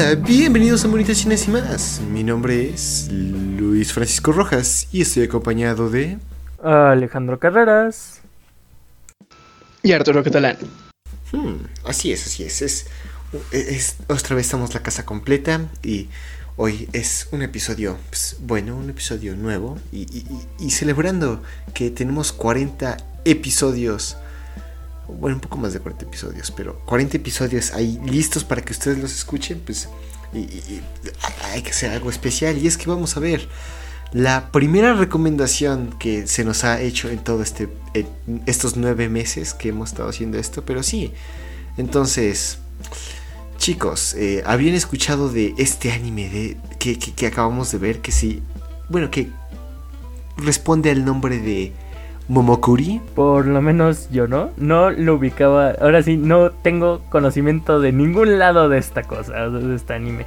Hola, bienvenidos a Monitas Chinas y más. Mi nombre es Luis Francisco Rojas y estoy acompañado de Alejandro Carreras y Arturo Catalán. Hmm, así es, así es. Es, es. Otra vez estamos la casa completa y hoy es un episodio, pues, bueno, un episodio nuevo y, y, y celebrando que tenemos 40 episodios bueno, un poco más de 40 episodios, pero 40 episodios ahí listos para que ustedes los escuchen, pues y, hay que hacer algo especial. Y es que vamos a ver la primera recomendación que se nos ha hecho en todo este estos nueve meses que hemos estado haciendo esto, pero sí. Entonces, chicos, eh, habían escuchado de este anime de que, que acabamos de ver que sí, bueno, que responde al nombre de Momokuri. Por lo menos yo no, no lo ubicaba. Ahora sí, no tengo conocimiento de ningún lado de esta cosa, de este anime.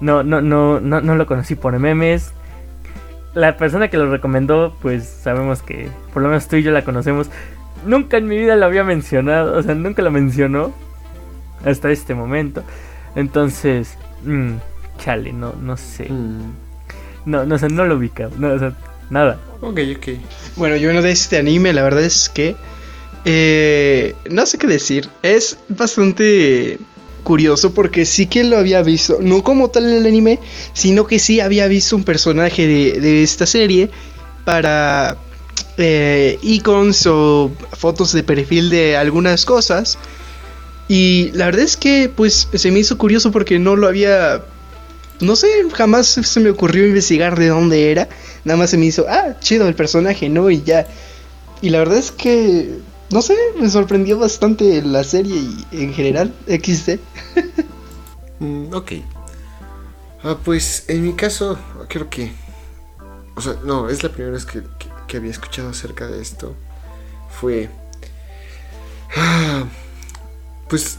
No, no, no, no, no lo conocí por memes. La persona que lo recomendó, pues sabemos que por lo menos tú y yo la conocemos. Nunca en mi vida lo había mencionado, o sea, nunca lo mencionó hasta este momento. Entonces, mmm, chale, no, no sé. Mm. No, no, o no lo ubicaba. No, o sea, nada. Ok, ok. Bueno, yo no de este anime, la verdad es que. Eh, no sé qué decir. Es bastante curioso porque sí que lo había visto. No como tal el anime, sino que sí había visto un personaje de, esta serie para eh, icons o fotos de perfil de algunas cosas. Y la verdad es que pues se me hizo curioso porque no lo había no sé, jamás se me ocurrió investigar de dónde era. Nada más se me hizo, ah, chido el personaje, ¿no? Y ya. Y la verdad es que, no sé, me sorprendió bastante la serie y en general, XD. mm, ok. Ah, pues en mi caso, creo que. O sea, no, es la primera vez que, que, había escuchado acerca de esto. Fue. Ah, pues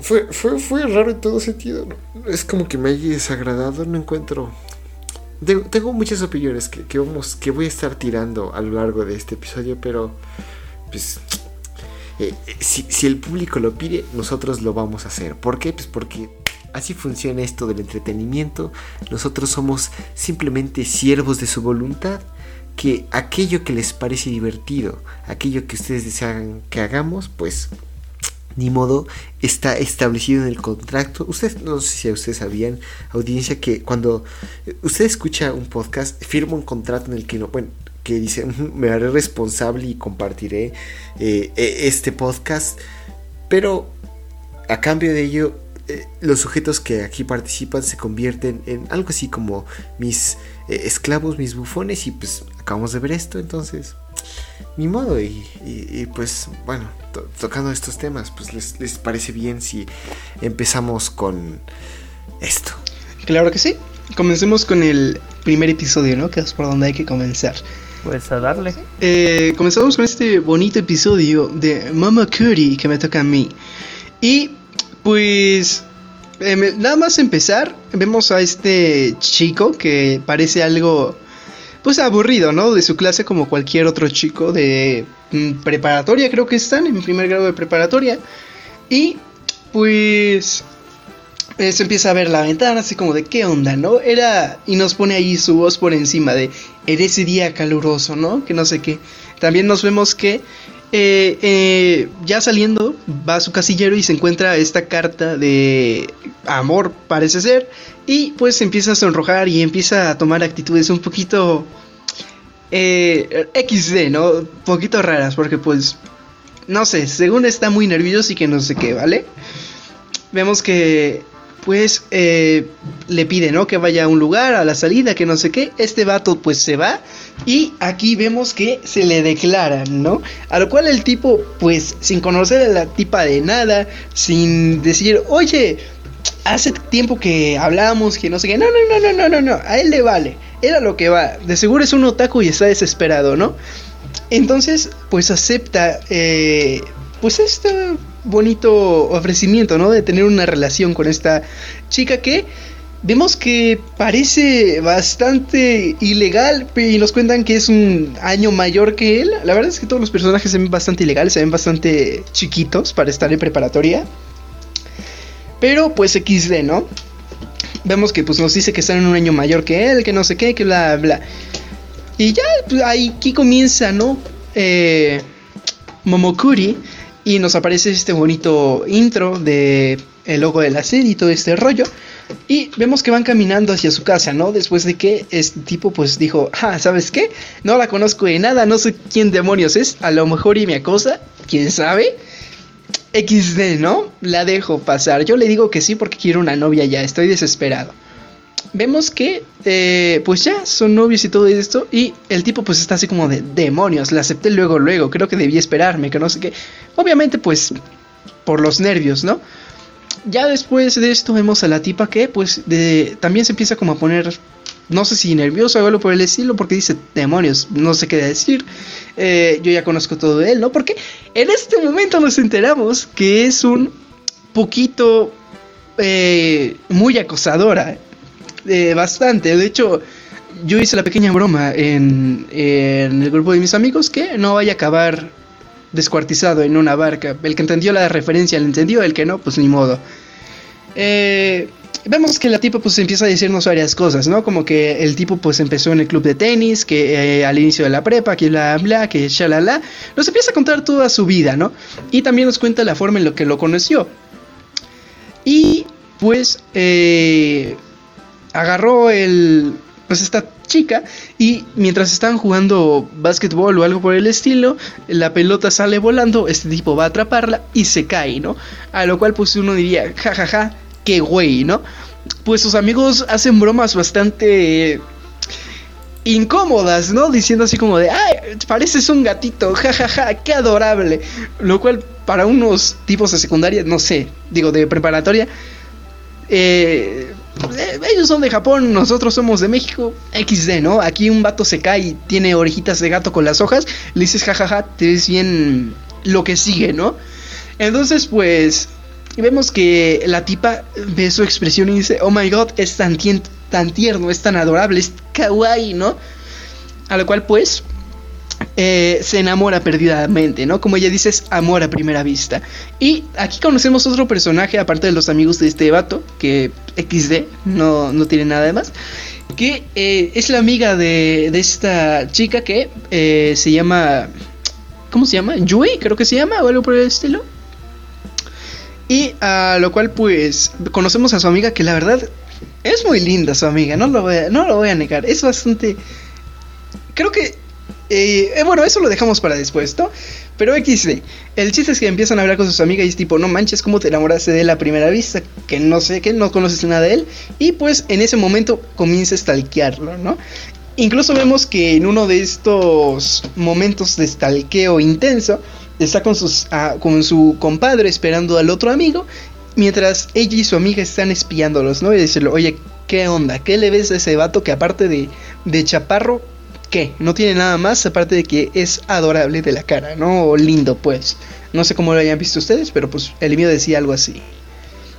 fue, fue, fue raro en todo sentido. Es como que me haya desagradado. No encuentro. Tengo, muchas opiniones que, vamos, que voy a estar tirando a lo largo de este episodio, pero pues eh, si, si, el público lo pide, nosotros lo vamos a hacer. ¿Por qué? Pues porque así funciona esto del entretenimiento. Nosotros somos simplemente siervos de su voluntad. Que aquello que les parece divertido, aquello que ustedes desean que hagamos, pues ni modo, está establecido en el contrato. Ustedes, no sé si ustedes sabían, audiencia, que cuando usted escucha un podcast, firma un contrato en el que no, bueno, que dice, me haré responsable y compartiré eh, e, este podcast, pero a cambio de ello, eh, los sujetos que aquí participan se convierten en algo así como mis eh, esclavos, mis bufones, y pues acabamos de ver esto, entonces ni modo. Y, pues bueno, tocando estos temas, pues les, parece bien si empezamos con esto. Claro que sí. Comencemos con el primer episodio, ¿no? Que es por donde hay que comenzar. Pues a darle. Eh, comenzamos con este bonito episodio de Mama Curry que me toca a mí. Y pues eh, nada más empezar, vemos a este chico que parece algo pues aburrido, ¿no? De su clase como cualquier otro chico de mm, preparatoria, creo que están en primer grado de preparatoria. Y pues eh, se empieza a ver la ventana así como de qué onda, ¿no? Era y nos pone ahí su voz por encima de en ese día caluroso, ¿no? Que no sé qué. También nos vemos que eh, eh, ya saliendo va a su casillero y se encuentra esta carta de amor, parece ser, y pues empieza a sonrojar y empieza a tomar actitudes un poquito eh, XD, ¿no? Un poquito raras, porque pues, no sé, según está muy nervioso y que no sé qué, ¿vale? Vemos que pues eh, le pide, ¿no? Que vaya a un lugar, a la salida, que no sé qué. Este vato pues se va y aquí vemos que se le declaran, ¿no? A lo cual el tipo pues sin conocer a la tipa de nada, sin decir, oye, hace tiempo que hablábamos que no sé qué. No, no, no, no, no, no, no. A él le vale. Era lo que va. De seguro es un otaku y está desesperado, ¿no? Entonces, pues acepta, eh, pues este bonito ofrecimiento, ¿no? De tener una relación con esta chica que vemos que parece bastante ilegal y nos cuentan que es un año mayor que él. La verdad es que todos los personajes se ven bastante ilegales, se ven bastante chiquitos para estar en preparatoria. Pero pues XD, ¿no? Vemos que pues nos dice que están en un año mayor que él, que no sé qué, que bla, bla. Y ya, pues, ahí aquí comienza, ¿no? Eh, Momokuri. Y nos aparece este bonito intro de el logo de la serie y todo este rollo. Y vemos que van caminando hacia su casa, ¿no? Después de que este tipo pues dijo, ah, ¿sabes qué? No la conozco de nada, no sé quién demonios es, a lo mejor y me acosa, quién sabe. XD, ¿no? La dejo pasar. Yo le digo que sí porque quiero una novia ya, estoy desesperado. Vemos que, eh, pues ya, son novios y todo esto. Y el tipo pues está así como de demonios, la acepté luego, luego, creo que debía esperarme, que no sé qué. Obviamente pues por los nervios, ¿no? Ya después de esto vemos a la tipa que pues también se empieza como a poner, no sé si nerviosa o algo por el estilo, porque dice, demonios, no sé qué decir, eh, yo ya conozco todo de él, ¿no? Porque en este momento nos enteramos que es un poquito eh, muy acosadora, bastante, de hecho... Yo hice la pequeña broma en, el grupo de mis amigos que no vaya a acabar descuartizado en una barca. El que entendió la referencia, le entendió, el que no, pues ni modo. Eh, vemos que la tipa pues empieza a decirnos varias cosas, ¿no? Como que el tipo pues empezó en el club de tenis, que eh, al inicio de la prepa, que bla bla, que shalala. Nos empieza a contar toda su vida, ¿no? Y también nos cuenta la forma en la que lo conoció. Y pues eh, agarró el... Pues esta chica y mientras están jugando básquetbol o algo por el estilo, la pelota sale volando, este tipo va a atraparla y se cae, ¿no? A lo cual pues uno diría, jajaja, ja, ja, qué güey, ¿no? Pues sus amigos hacen bromas bastante incómodas, ¿no? Diciendo así como de, ay, pareces un gatito, jajaja, ja, qué adorable. Lo cual para unos tipos de secundaria, no sé, digo, de preparatoria, eh, eh, ellos son de Japón, nosotros somos de México. XD, ¿no? Aquí un vato se cae y tiene orejitas de gato con las hojas. Le dices jajaja, te ves bien lo que sigue, ¿no? Entonces, pues, vemos que la tipa ve su expresión y dice, oh my god, es tan, tan tierno, es tan adorable, es kawaii, ¿no? A lo cual, pues, eh, se enamora perdidamente, ¿no? Como ella dice, es amor a primera vista. Y aquí conocemos otro personaje, aparte de los amigos de este vato, que XD, no, no tiene nada de más, que eh, es la amiga de, de esta chica que eh, se llama... ¿Cómo se llama? Yui, creo que se llama, o algo por el estilo. Y a lo cual pues conocemos a su amiga que la verdad es muy linda su amiga, no lo no lo voy a negar, es bastante... Creo que eh, bueno, eso lo dejamos para después, ¿no? Pero XD, el chiste es que empiezan a hablar con sus amigas y es tipo, no manches, ¿cómo te enamoraste de él a primera vista? Que no sé, que no conoces nada de él. Y pues en ese momento comienza a stalkearlo, ¿no? Incluso vemos que en uno de estos momentos de stalkeo intenso, está con, ah, con su compadre esperando al otro amigo, mientras ella y su amiga están espiándolos, ¿no? Y decirle, oye, ¿qué onda? ¿Qué le ves a ese vato que aparte de, de chaparro ¿Qué? No tiene nada más aparte de que es adorable de la cara, ¿no? O lindo, pues. No sé cómo lo hayan visto ustedes, pero pues el mío decía algo así.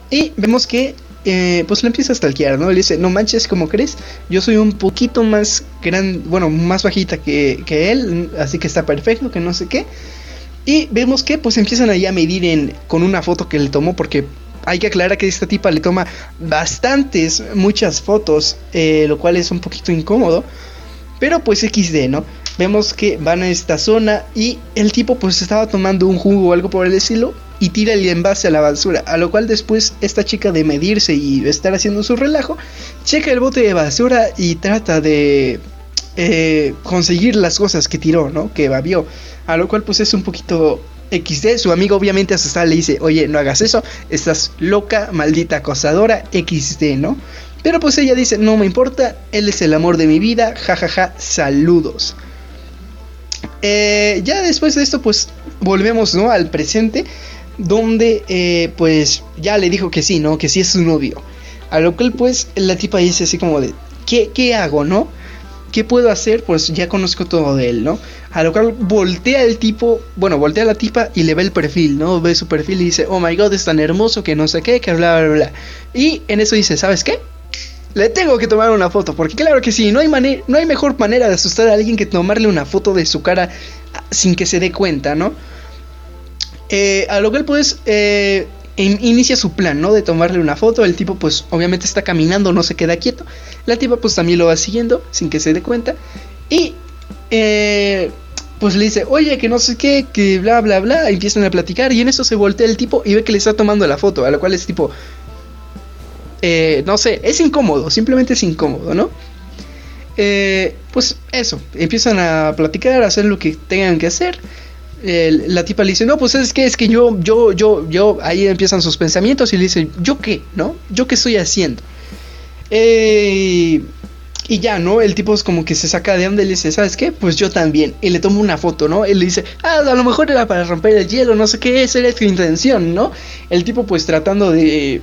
Y vemos que, eh, pues lo empieza a stalkear, ¿no? Le dice, no manches, ¿cómo crees? Yo soy un poquito más grande, bueno, más bajita que, que, él, así que está perfecto, que no sé qué. Y vemos que, pues empiezan ahí a medir en, con una foto que le tomó, porque hay que aclarar que esta tipa le toma bastantes, muchas fotos, eh, lo cual es un poquito incómodo. Pero pues XD, ¿no? Vemos que van a esta zona y el tipo pues estaba tomando un jugo o algo por el estilo y tira el envase a la basura. A lo cual después esta chica de medirse y estar haciendo su relajo, checa el bote de basura y trata de eh, conseguir las cosas que tiró, ¿no? Que babió. A lo cual pues es un poquito XD. Su amigo obviamente asustada le dice, oye, no hagas eso, estás loca, maldita acosadora, XD, ¿no? Pero pues ella dice, no me importa, él es el amor de mi vida, jajaja, saludos. Eh, ya después de esto pues volvemos ¿no? al presente, donde eh, pues ya le dijo que sí, ¿no? Que sí es su novio. A lo cual pues la tipa dice así como de, ¿qué, qué hago, no? ¿Qué puedo hacer? Pues ya conozco todo de él, ¿no? A lo cual voltea el tipo, bueno, voltea la tipa y le ve el perfil, ¿no? Ve su perfil y dice, oh my god, es tan hermoso que no sé qué, que bla, bla, bla. Y en eso dice, ¿sabes qué? Le tengo que tomar una foto, porque claro que sí, no hay, no hay mejor manera de asustar a alguien que tomarle una foto de su cara sin que se dé cuenta, ¿no? Eh, a lo cual pues eh, inicia su plan, ¿no? De tomarle una foto. El tipo, pues, obviamente está caminando, no se queda quieto. La tipa, pues, también lo va siguiendo sin que se dé cuenta. Y, eh, pues le dice, oye, que no sé qué, que bla, bla, bla. empiezan a platicar. Y en eso se voltea el tipo y ve que le está tomando la foto. A lo cual es tipo, eh, no sé, es incómodo, simplemente es incómodo, ¿no? Eh, pues eso, empiezan a platicar, a hacer lo que tengan que hacer. la tipa le dice, no, pues es que es que yo, yo, yo, yo, ahí empiezan sus pensamientos y le dice, ¿yo qué? ¿No? ¿Yo qué estoy haciendo? Eh, y ya, ¿no? El tipo es como que se saca de onda y le dice, ¿sabes qué? Pues yo también. Y le toma una foto, ¿no? Él le dice, ah, a lo mejor era para romper el hielo, no sé qué, esa era tu intención, ¿no? El tipo pues tratando de,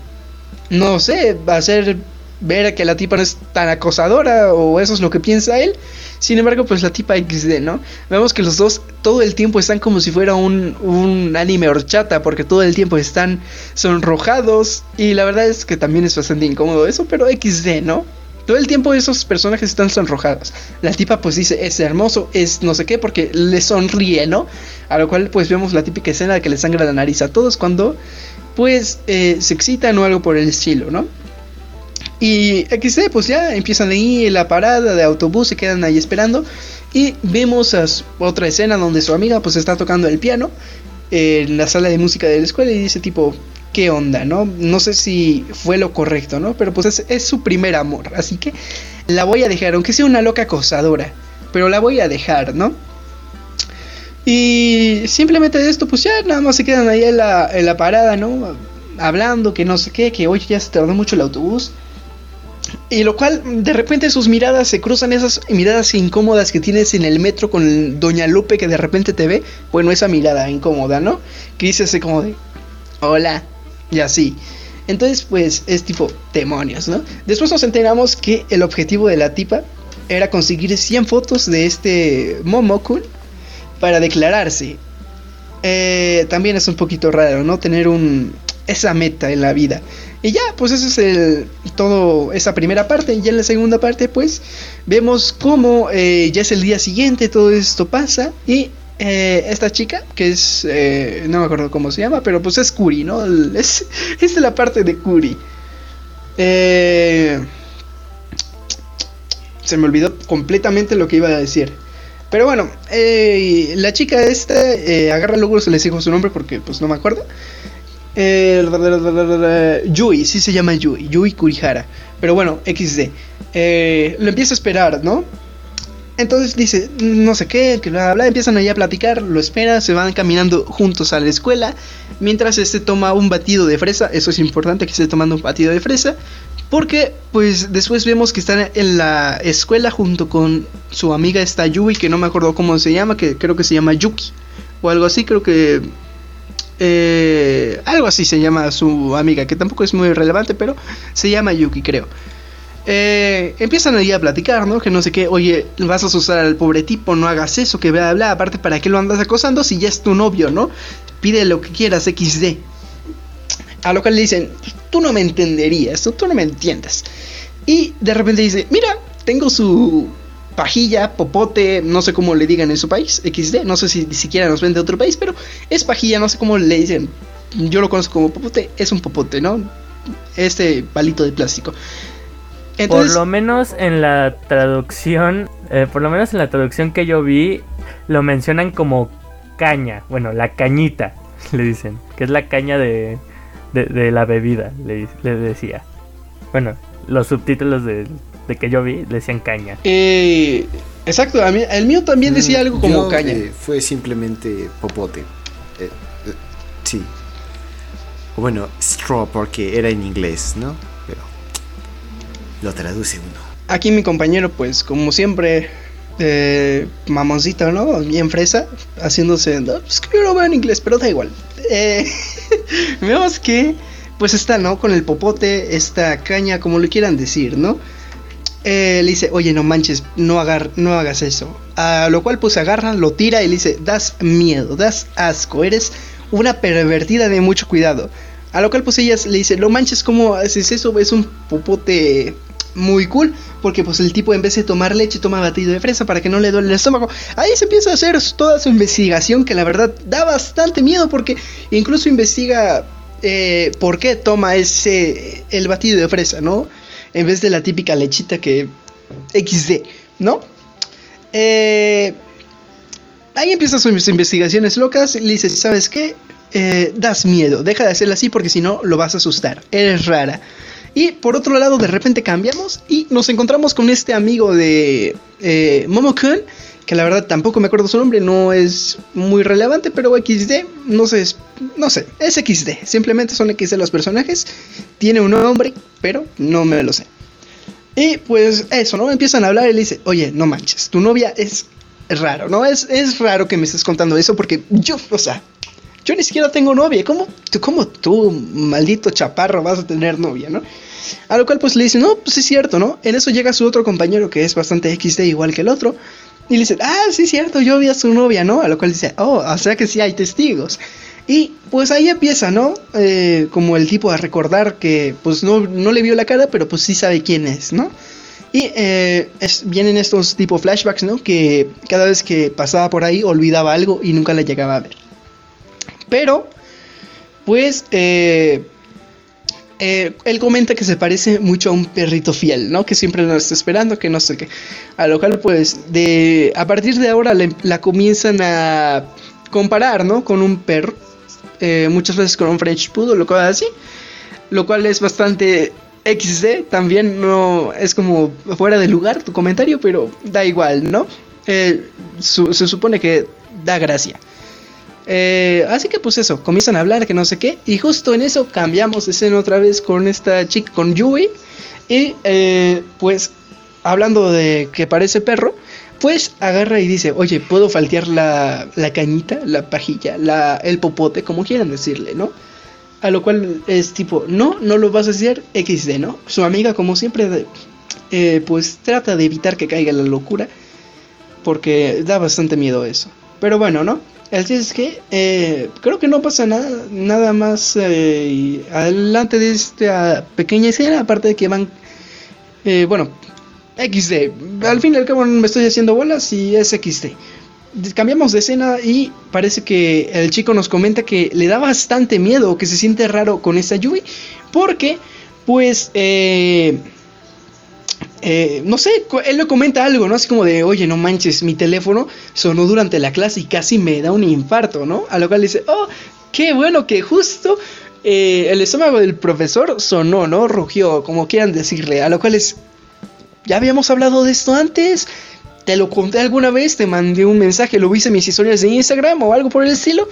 no sé, hacer ver que la tipa no es tan acosadora o eso es lo que piensa él. Sin embargo, pues la tipa XD, ¿no? Vemos que los dos todo el tiempo están como si fuera un, un anime horchata, porque todo el tiempo están sonrojados y la verdad es que también es bastante incómodo eso, pero XD, ¿no? Todo el tiempo esos personajes están sonrojados. La tipa pues dice, es hermoso, es no sé qué, porque le sonríe, ¿no? A lo cual pues vemos la típica escena de que le sangra la nariz a todos cuando pues eh, se excitan o algo por el estilo, ¿no? Y XD, pues ya empiezan ahí en la parada de autobús, se quedan ahí esperando. Y vemos a otra escena donde su amiga pues está tocando el piano en la sala de música de la escuela y dice tipo, ¿qué onda? ¿No? No sé si fue lo correcto, ¿no? Pero pues es, es su primer amor, así que la voy a dejar, aunque sea una loca acosadora, pero la voy a dejar, ¿no? Y simplemente de esto, pues ya nada más se quedan ahí en la, en la parada, ¿no? Hablando, que no sé qué, que hoy ya se tardó mucho el autobús. Y lo cual, de repente sus miradas se cruzan, esas miradas incómodas que tienes en el metro con Doña Lupe que de repente te ve. Bueno, esa mirada incómoda, ¿no? Que dice así como de, hola, y así. Entonces, pues es tipo demonios, ¿no? Después nos enteramos que el objetivo de la tipa era conseguir 100 fotos de este Momokun para declararse. Eh, también es un poquito raro, ¿no? Tener un, esa meta en la vida. Y ya, pues eso es el, todo esa primera parte. Y ya en la segunda parte, pues vemos cómo eh, ya es el día siguiente, todo esto pasa. Y eh, esta chica, que es, no me acuerdo cómo se llama, pero pues es Kuri, ¿no? Es, es la parte de Kuri. se me olvidó completamente lo que iba a decir. Pero bueno, la chica esta agarra luego se les dijo su nombre porque pues no me acuerdo. Eh, Yui, sí se llama Yui, Yui Kurihara. Pero bueno, XD. Eh, lo empieza a esperar, ¿no? Entonces dice, no sé qué, que bla, bla, empiezan ahí a platicar, lo espera, se van caminando juntos a la escuela, mientras este toma un batido de fresa, eso es importante que esté tomando un batido de fresa, porque pues después vemos que están en la escuela junto con su amiga esta Yui, que no me acuerdo cómo se llama, que creo que se llama Yuki, o algo así, creo que eh, algo así se llama su amiga, que tampoco es muy relevante, pero se llama Yuki, creo. Eh, empiezan ahí a platicar, ¿no? Que no sé qué, oye, vas a asustar al pobre tipo, no hagas eso, que vea hablar, aparte, ¿para qué lo andas acosando si ya es tu novio, ¿no? Pide lo que quieras, XD. A lo cual le dicen, tú no me entenderías, tú no me entiendes. Y de repente dice, mira, tengo su pajilla, popote, no sé cómo le digan en su país, XD, no sé si ni siquiera nos ven de otro país, pero es pajilla, no sé cómo le dicen. Yo lo conozco como popote, es un popote, ¿no? Este palito de plástico. por lo menos en la traducción, eh, por lo menos en la traducción que yo vi, lo mencionan como caña, bueno, la cañita, le dicen, que es la caña de, de, la bebida, le, le decía. Bueno, los subtítulos de, de que yo vi decían caña. Eh, exacto, a mí, el mío también mm, decía algo como caña. Eh, fue simplemente popote. Eh, eh, sí. Bueno, straw porque era en inglés, ¿no? Pero lo traduce uno. Aquí mi compañero, pues, como siempre, eh, mamoncito, ¿no? Bien fresa, haciéndose. No, pues que lo veo en inglés, pero da igual. Eh, vemos que, pues está, ¿no? Con el popote, esta caña, como le quieran decir, ¿no? Eh, le dice, oye, no manches, no, agar no hagas eso. A lo cual pues agarra, lo tira y le dice, das miedo, das asco, eres una pervertida de mucho cuidado. A lo cual pues ella le dice, no manches, ¿cómo haces eso? Es un popote muy cool, porque pues el tipo en vez de tomar leche toma batido de fresa para que no le duele el estómago. Ahí se empieza a hacer toda su investigación que la verdad da bastante miedo porque incluso investiga eh, por qué toma ese el batido de fresa, ¿no? En vez de la típica lechita que XD, ¿no? Eh, ahí empiezan sus investigaciones locas. Le dice, ¿sabes qué? Eh, das miedo, deja de hacerlo así porque si no lo vas a asustar. Eres rara. Y por otro lado, de repente cambiamos y nos encontramos con este amigo de eh, Momo-kun, que la verdad tampoco me acuerdo su nombre, no es muy relevante, pero XD, no sé, no sé, es XD, simplemente son XD los personajes, tiene un nombre, pero no me lo sé. Y pues eso, ¿no? Empiezan a hablar y le dice, oye, no manches, tu novia es raro, ¿no? Es, es raro que me estés contando eso porque yo, o sea, yo ni siquiera tengo novia. ¿Cómo tú, maldito chaparro, vas a tener novia, no? A lo cual pues le dice, no, pues es cierto, ¿no? En eso llega su otro compañero que es bastante XD igual que el otro. Y le dice, ah, sí es cierto, yo vi a su novia, ¿no? A lo cual dice, oh, o sea que sí hay testigos. Y pues ahí empieza, ¿no? Eh, como el tipo a recordar que pues no, no, le vio la cara, pero pues sí sabe quién es, ¿no? Y eh, vienen estos tipo flashbacks, ¿no? Que cada vez que pasaba por ahí olvidaba algo y nunca la llegaba a ver. Pero, pues, eh, eh, él comenta que se parece mucho a un perrito fiel, ¿no? Que siempre nos está esperando, que no sé qué. A lo cual, pues, de, a partir de ahora la comienzan a comparar, ¿no? Con un perro. Eh, muchas veces con un French Poodle o cosas así. Lo cual es bastante XD. También no es como fuera de lugar tu comentario, pero da igual, ¿no? Eh, se supone que da gracia. Eh, así que pues eso, comienzan a hablar que no sé qué. Y justo en eso cambiamos de escena otra vez con esta chica, con Yui. Y eh, pues hablando de que parece perro, pues agarra y dice, oye, ¿puedo faltear la, la cañita, la pajilla, la, el popote, como quieran decirle, ¿no? A lo cual es tipo, no, no lo vas a hacer XD, ¿no? Su amiga, como siempre, eh, pues trata de evitar que caiga la locura, porque da bastante miedo eso. Pero bueno, ¿no? Así es que eh, creo que no pasa nada, nada más eh, adelante de esta pequeña escena, aparte de que van, eh, bueno, XD. Al fin y al cabo me estoy haciendo bolas y es XD. Cambiamos de escena y parece que el chico nos comenta que le da bastante miedo, que se siente raro con esta Yui, porque pues... Eh, eh, no sé, él le comenta algo, ¿no? Así como de, oye, no manches, mi teléfono sonó durante la clase y casi me da un infarto, ¿no? A lo cual dice, oh, qué bueno que justo eh, el estómago del profesor sonó, ¿no? Rugió, como quieran decirle. A lo cual es, ya habíamos hablado de esto antes. Te lo conté alguna vez, te mandé un mensaje, lo viste en mis historias de Instagram o algo por el estilo.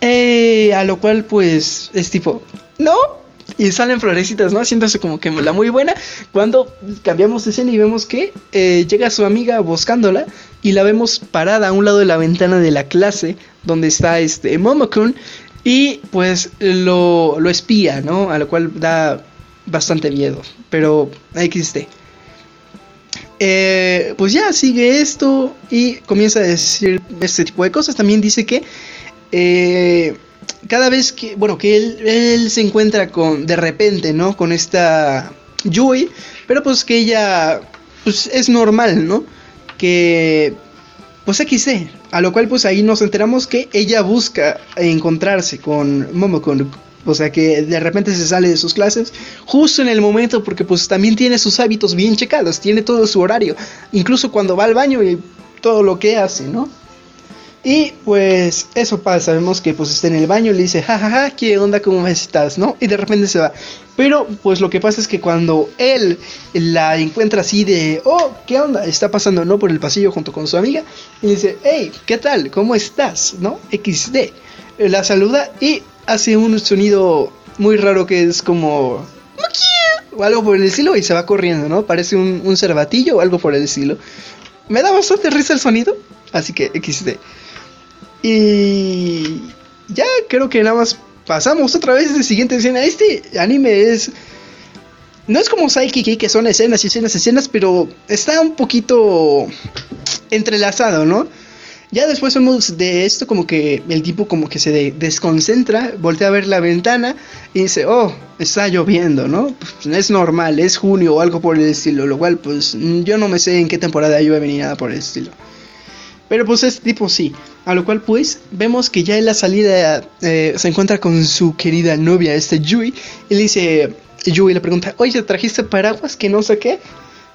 Eh, a lo cual, pues, es tipo, no, y salen florecitas, ¿no? Haciéndose como que la muy buena. Cuando cambiamos de escena y vemos que eh, llega su amiga buscándola y la vemos parada a un lado de la ventana de la clase donde está este Momokun y pues lo, lo espía, ¿no? A lo cual da bastante miedo, pero existe. Eh, pues ya sigue esto y comienza a decir este tipo de cosas. También dice que eh, cada vez que, bueno, que él, se encuentra con, de repente, ¿no? Con esta Yui, pero pues que ella, pues es normal, ¿no? Que, pues XD, a lo cual pues ahí nos enteramos que ella busca encontrarse con Momokun, o sea que de repente se sale de sus clases justo en el momento porque pues también tiene sus hábitos bien checados, tiene todo su horario, incluso cuando va al baño y todo lo que hace, ¿no? Y pues eso pasa, vemos que pues está en el baño le dice, jajaja, ja, ja, ¿qué onda? ¿Cómo estás? ¿No? Y de repente se va. Pero pues lo que pasa es que cuando él la encuentra así de, oh, ¿qué onda? Está pasando, ¿no? Por el pasillo junto con su amiga. Y dice, hey, ¿qué tal? ¿Cómo estás? ¿No? XD. La saluda y hace un sonido muy raro que es como... O algo por el estilo y se va corriendo, ¿no? Parece un, un cervatillo o algo por el estilo. Me da bastante risa el sonido, así que XD. Y ya creo que nada más pasamos otra vez de siguiente escena. Este anime es... No es como Saikiki, que son escenas y escenas, escenas, pero está un poquito entrelazado, ¿no? Ya después vemos de esto como que el tipo como que se desconcentra, voltea a ver la ventana y dice, oh, está lloviendo, ¿no? Pues es normal, es junio o algo por el estilo, lo cual pues yo no me sé en qué temporada llueve ni nada por el estilo. Pero pues este tipo sí. A lo cual pues vemos que ya en la salida eh, se encuentra con su querida novia, este Yui, y le dice, Yui le pregunta, oye, ¿trajiste paraguas? Que no sé qué.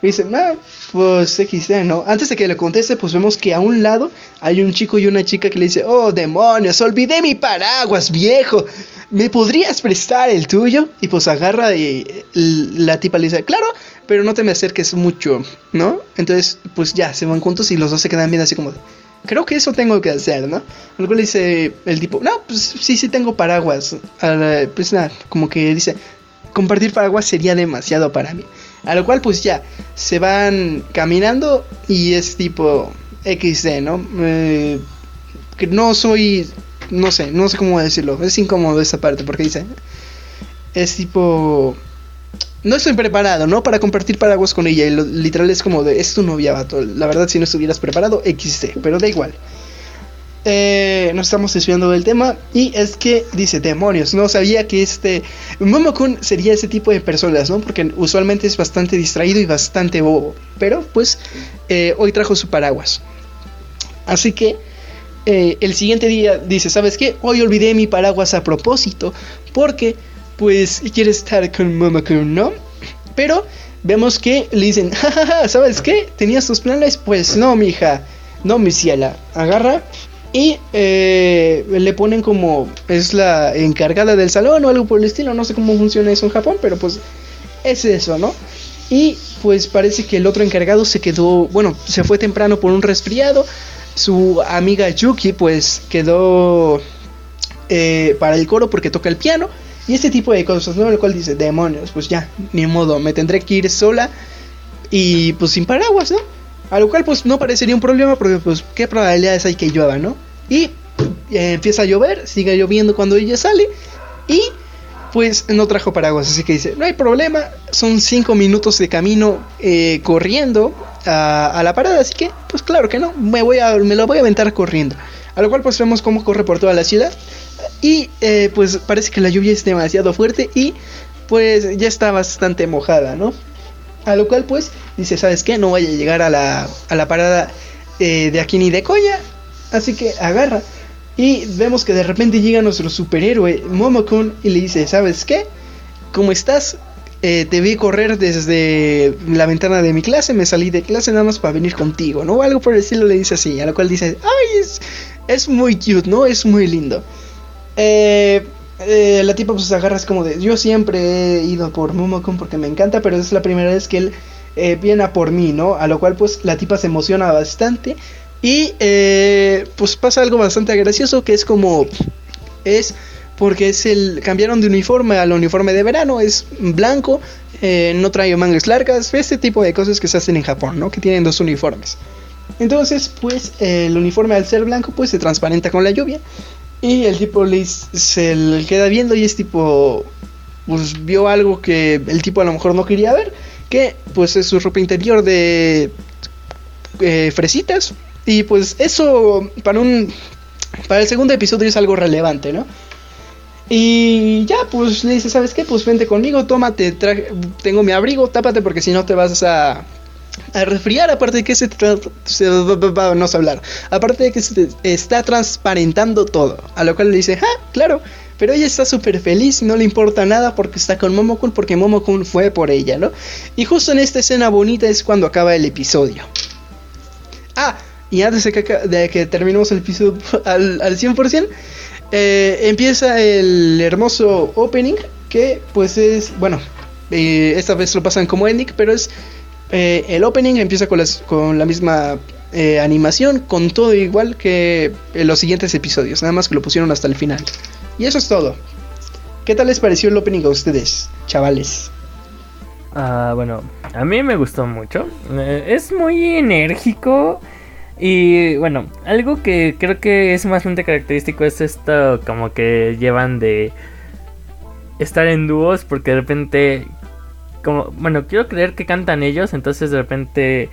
Y dice, no, pues XD, ¿no? Antes de que le conteste, pues vemos que a un lado hay un chico y una chica que le dice, oh, demonios, olvidé mi paraguas, viejo. ¿Me podrías prestar el tuyo? Y pues agarra y la tipa le dice, claro, pero no te me acerques mucho, ¿no? Entonces, pues ya, se van juntos y los dos se quedan bien así como creo que eso tengo que hacer, ¿no? Luego le dice el tipo, no, pues sí, sí tengo paraguas. pues nada, como que dice, compartir paraguas sería demasiado para mí. A lo cual pues ya, se van caminando y es tipo XD, ¿no? Eh, que no soy, no sé, no sé cómo decirlo, es incómodo esa parte porque dice, es tipo no estoy preparado, ¿no? Para compartir paraguas con ella. Y literal es como de, es tu novia, vato. La verdad, si no estuvieras preparado, XD, pero da igual. Eh, nos estamos desviando del tema. Y es que dice, demonios, no sabía que este Momokun sería ese tipo de personas, ¿no? Porque usualmente es bastante distraído y bastante bobo. Pero pues eh, hoy trajo su paraguas. Así que eh, el siguiente día dice, ¿sabes qué? Hoy olvidé mi paraguas a propósito. Porque pues quiere estar con Momokun, ¿no? Pero vemos que le dicen, jajaja, ¿sabes qué? ¿Tenías tus planes? Pues no, mija, no, mi ciela. Agarra y eh, le ponen como es la encargada del salón o algo por el estilo. No sé cómo funciona eso en Japón, pero pues es eso, ¿no? Y pues parece que el otro encargado se quedó, bueno, se fue temprano por un resfriado. Su amiga Yuki pues quedó eh, para el coro porque toca el piano. Y ese tipo de cosas, ¿no? El cual dice, demonios, pues ya, ni modo, me tendré que ir sola y pues sin paraguas, ¿no? A lo cual pues no parecería un problema porque pues qué probabilidades hay que llueva, ¿no? Y eh, empieza a llover, sigue lloviendo cuando ella sale y pues no trajo paraguas, así que dice, no hay problema, son cinco minutos de camino eh, corriendo a, a, la parada, así que pues claro que no, me, voy a, me lo voy a aventar corriendo. A lo cual pues vemos cómo corre por toda la ciudad y eh, pues parece que la lluvia es demasiado fuerte y pues ya está bastante mojada, ¿no? A lo cual pues dice, ¿sabes qué? No vaya a llegar a la, a la parada eh, de aquí ni de coña. Así que agarra. Y vemos que de repente llega nuestro superhéroe Momokun y le dice, ¿sabes qué? ¿Cómo estás? Eh, te vi correr desde la ventana de mi clase, me salí de clase nada más para venir contigo, ¿no? Algo por el estilo le dice así, a lo cual dice, ay, es, es muy cute, ¿no? Es muy lindo. Eh, eh, la tipa pues agarra es como de, yo siempre he ido por Momokun porque me encanta, pero es la primera vez que él eh, viene a por mí, ¿no? A lo cual pues la tipa se emociona bastante y pues pasa algo bastante gracioso que es como, es porque es el, cambiaron de uniforme al uniforme de verano, es blanco, no trae mangas largas, este tipo de cosas que se hacen en Japón, ¿no? Que tienen dos uniformes. Entonces, pues el uniforme al ser blanco, pues se transparenta con la lluvia. Y el tipo le, se le queda viendo y es tipo, pues vio algo que el tipo a lo mejor no quería ver, que pues es su ropa interior de eh, fresitas. Y pues eso para un, para el segundo episodio es algo relevante, ¿no? Y ya, pues le dice, ¿sabes qué? Pues vente conmigo, tómate, tengo mi abrigo, tápate porque si no te vas a a resfriar, aparte de que se, se no hablar, aparte de que se está transparentando todo, a lo cual le dice, ah, claro, pero ella está súper feliz, no le importa nada porque está con Momokun, porque Momokun fue por ella, ¿no? Y justo en esta escena bonita es cuando acaba el episodio. Ah, y antes de que, de que terminemos el episodio al, al 100%, eh, empieza el hermoso opening, que pues es, bueno, eh, esta vez lo pasan como ending, pero es eh, el opening empieza con, con la misma eh, animación, con todo igual que en los siguientes episodios, nada más que lo pusieron hasta el final. Y eso es todo. ¿Qué tal les pareció el opening a ustedes, chavales? Ah, bueno, a mí me gustó mucho. Eh, es muy enérgico. Y bueno, algo que creo que es más característico es esto como que llevan de estar en dúos porque de repente como, bueno, quiero creer que cantan ellos, entonces de repente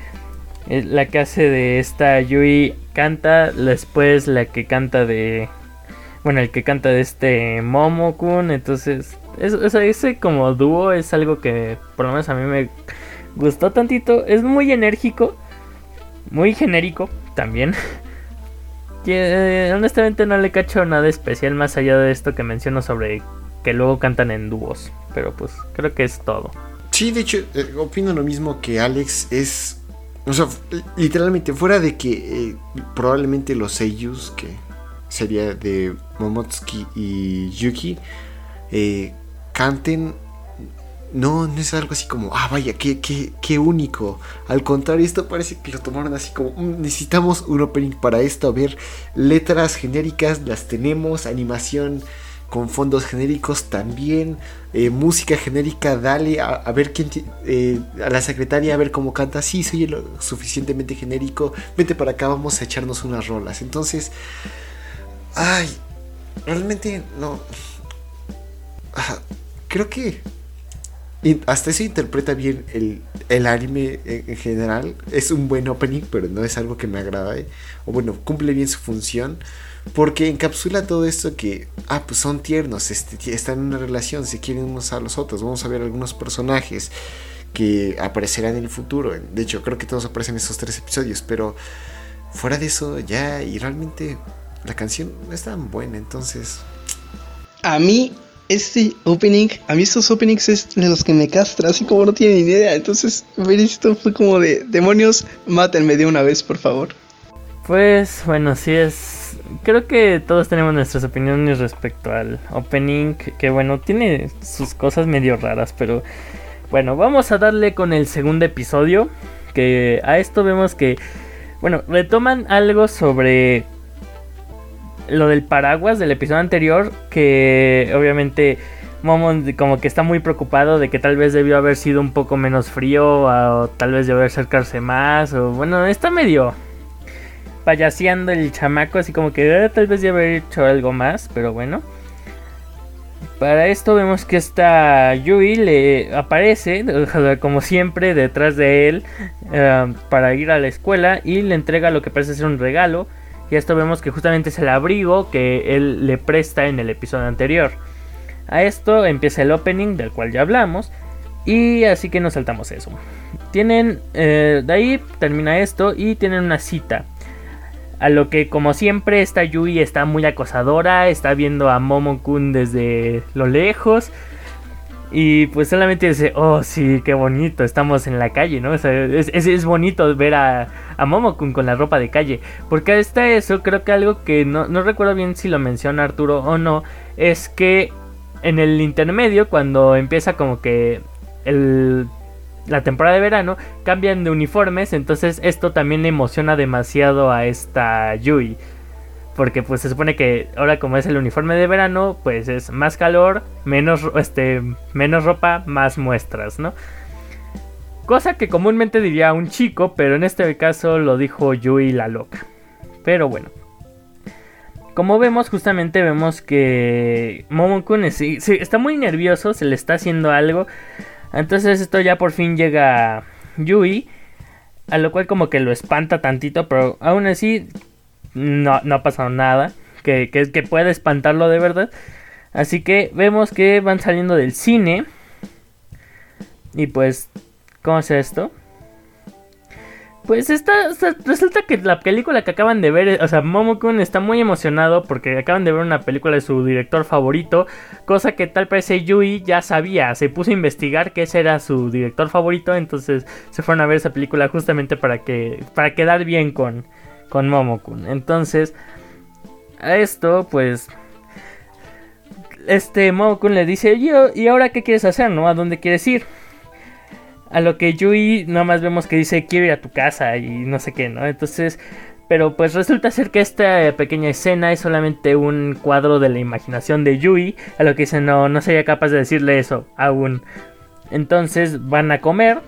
eh, la que hace de esta Yui canta, después la que canta de, bueno, el que canta de este Momokun, entonces, ese como dúo es algo que por lo menos a mí me gustó tantito, es muy enérgico, muy genérico también. que eh, honestamente no le cacho nada especial más allá de esto que menciono sobre que luego cantan en dúos. Pero pues creo que es todo. Sí, de hecho, eh, opino lo mismo que Alex. Es. O sea, literalmente, fuera de que eh, probablemente los seiyus, que sería de Momotsuki y Yuki, eh, canten. No, no es algo así como, ah, vaya, qué, qué, qué único. Al contrario, esto parece que lo tomaron así como, "Mm, necesitamos un opening para esto. A ver, letras genéricas las tenemos, animación con fondos genéricos también, eh, música genérica, dale a, ver quién, eh, a la secretaria a ver cómo canta, sí, soy lo suficientemente genérico, vente para acá, vamos a echarnos unas rolas. Entonces, ay, realmente no, creo que hasta eso interpreta bien el, el anime en, en general. Es un buen opening, pero no es algo que me agrada. ¿eh? O bueno, cumple bien su función. Porque encapsula todo esto que, ah, pues son tiernos, este, están en una relación, se quieren unos a los otros. Vamos a ver algunos personajes que aparecerán en el futuro. De hecho, creo que todos aparecen en esos tres episodios. Pero fuera de eso, ya, y realmente la canción no es tan buena. Entonces, A mí, este opening, a mí estos openings es de los que me castra, así como no tienen idea. Entonces, ver esto fue como de demonios, mátenme de una vez, por favor. Pues bueno, sí es. Creo que todos tenemos nuestras opiniones respecto al opening. Que bueno, tiene sus cosas medio raras, pero bueno, vamos a darle con el segundo episodio. Que a esto vemos que, bueno, retoman algo sobre lo del paraguas del episodio anterior. Que obviamente Momon como que está muy preocupado de que tal vez debió haber sido un poco menos frío. O tal vez debió acercarse más. O bueno, está medio payaseando el chamaco, así como que "Eh, tal vez debe haber hecho algo más, pero bueno. Para esto vemos que esta Yui le aparece, como siempre, detrás de él eh, para ir a la escuela y le entrega lo que parece ser un regalo. Y esto vemos que justamente es el abrigo que él le presta en el episodio anterior. A esto empieza el opening del cual ya hablamos. Y así que nos saltamos eso. Tienen, eh, de ahí termina esto y tienen una cita. A lo que como siempre esta Yui está muy acosadora, está viendo a Momokun desde lo lejos. Y pues solamente dice, oh sí, qué bonito, estamos en la calle, ¿no? O sea, es, es- es bonito ver a, a Momokun con la ropa de calle. Porque está eso, creo que algo que no, no recuerdo bien si lo menciona Arturo o no, es que en el intermedio, cuando empieza como que el, la temporada de verano, cambian de uniformes, entonces esto también le emociona demasiado a esta Yui. Porque pues se supone que ahora como es el uniforme de verano, pues es más calor, menos, este, menos ropa, más muestras, ¿no? Cosa que comúnmente diría un chico, pero en este caso lo dijo Yui la loca. Pero bueno. Como vemos, justamente vemos que Momokun es- sí, sí, está muy nervioso, se le está haciendo algo. Entonces esto ya por fin llega a Yui. A lo cual como que lo espanta tantito, pero aún así no, no ha pasado nada. Que, que, puede espantarlo de verdad. Así que vemos que van saliendo del cine. Y pues, ¿cómo es esto? Pues esta- resulta que la película que acaban de ver, o sea, Momokun está muy emocionado porque acaban de ver una película de su director favorito, cosa que tal parece Yui ya sabía, se puso a investigar que ese era su director favorito, entonces se fueron a ver esa película justamente para que para quedar bien con con Momokun. Entonces, a esto pues este Momokun le dice, "Oye, ¿y ahora qué quieres hacer, no? ¿A dónde quieres ir?" A lo que Yui nada más vemos que dice quiero ir a tu casa y no sé qué, ¿no? Entonces, pero pues resulta ser que esta pequeña escena es solamente un cuadro de la imaginación de Yui, a lo que dice no, no sería capaz de decirle eso aún. Entonces van a comer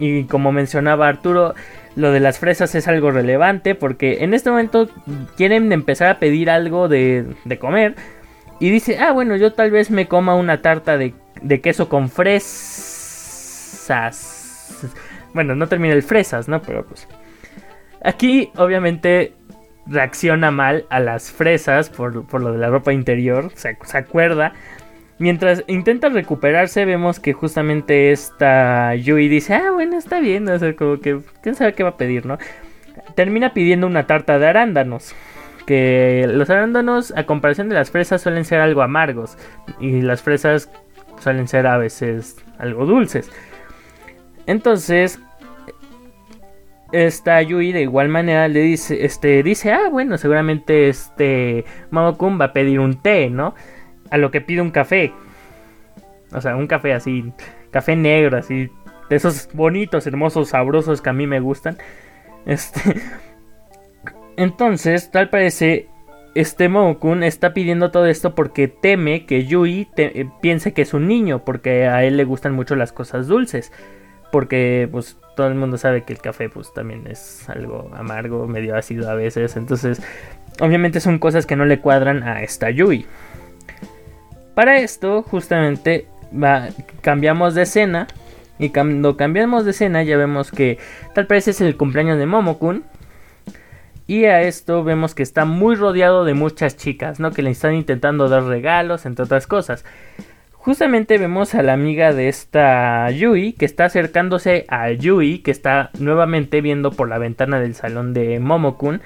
y como mencionaba Arturo, lo de las fresas es algo relevante porque en este momento quieren empezar a pedir algo de, de comer y dice, ah bueno, yo tal vez me coma una tarta de, de queso con fresas. Bueno, no termina el fresas, ¿no? Pero pues... Aquí obviamente reacciona mal a las fresas por, por lo de la ropa interior, se, se acuerda. Mientras intenta recuperarse, vemos que justamente esta Yui dice, ah, bueno, está bien, o sea, como que, quién sabe qué va a pedir, ¿no? Termina pidiendo una tarta de arándanos, que los arándanos a comparación de las fresas suelen ser algo amargos y las fresas suelen ser a veces algo dulces. Entonces, esta Yui de igual manera le dice, este, dice, ah, bueno, seguramente este Mamokun va a pedir un té, ¿no? A lo que pide un café. O sea, un café así, café negro, así, de esos bonitos, hermosos, sabrosos que a mí me gustan. Este, entonces, tal parece, este Momokun está pidiendo todo esto porque teme que Yui eh, piense que es un niño, porque a él le gustan mucho las cosas dulces. Porque, pues, todo el mundo sabe que el café, pues, también es algo amargo, medio ácido a veces. Entonces, obviamente son cosas que no le cuadran a esta Yui. Para esto, justamente, cambiamos de escena. Y cuando cambiamos de escena, ya vemos que tal parece es el cumpleaños de Momokun. Y a esto vemos que está muy rodeado de muchas chicas, ¿no? Que le están intentando dar regalos, entre otras cosas. Justamente vemos a la amiga de esta Yui que está acercándose a Yui que está nuevamente viendo por la ventana del salón de Momokun.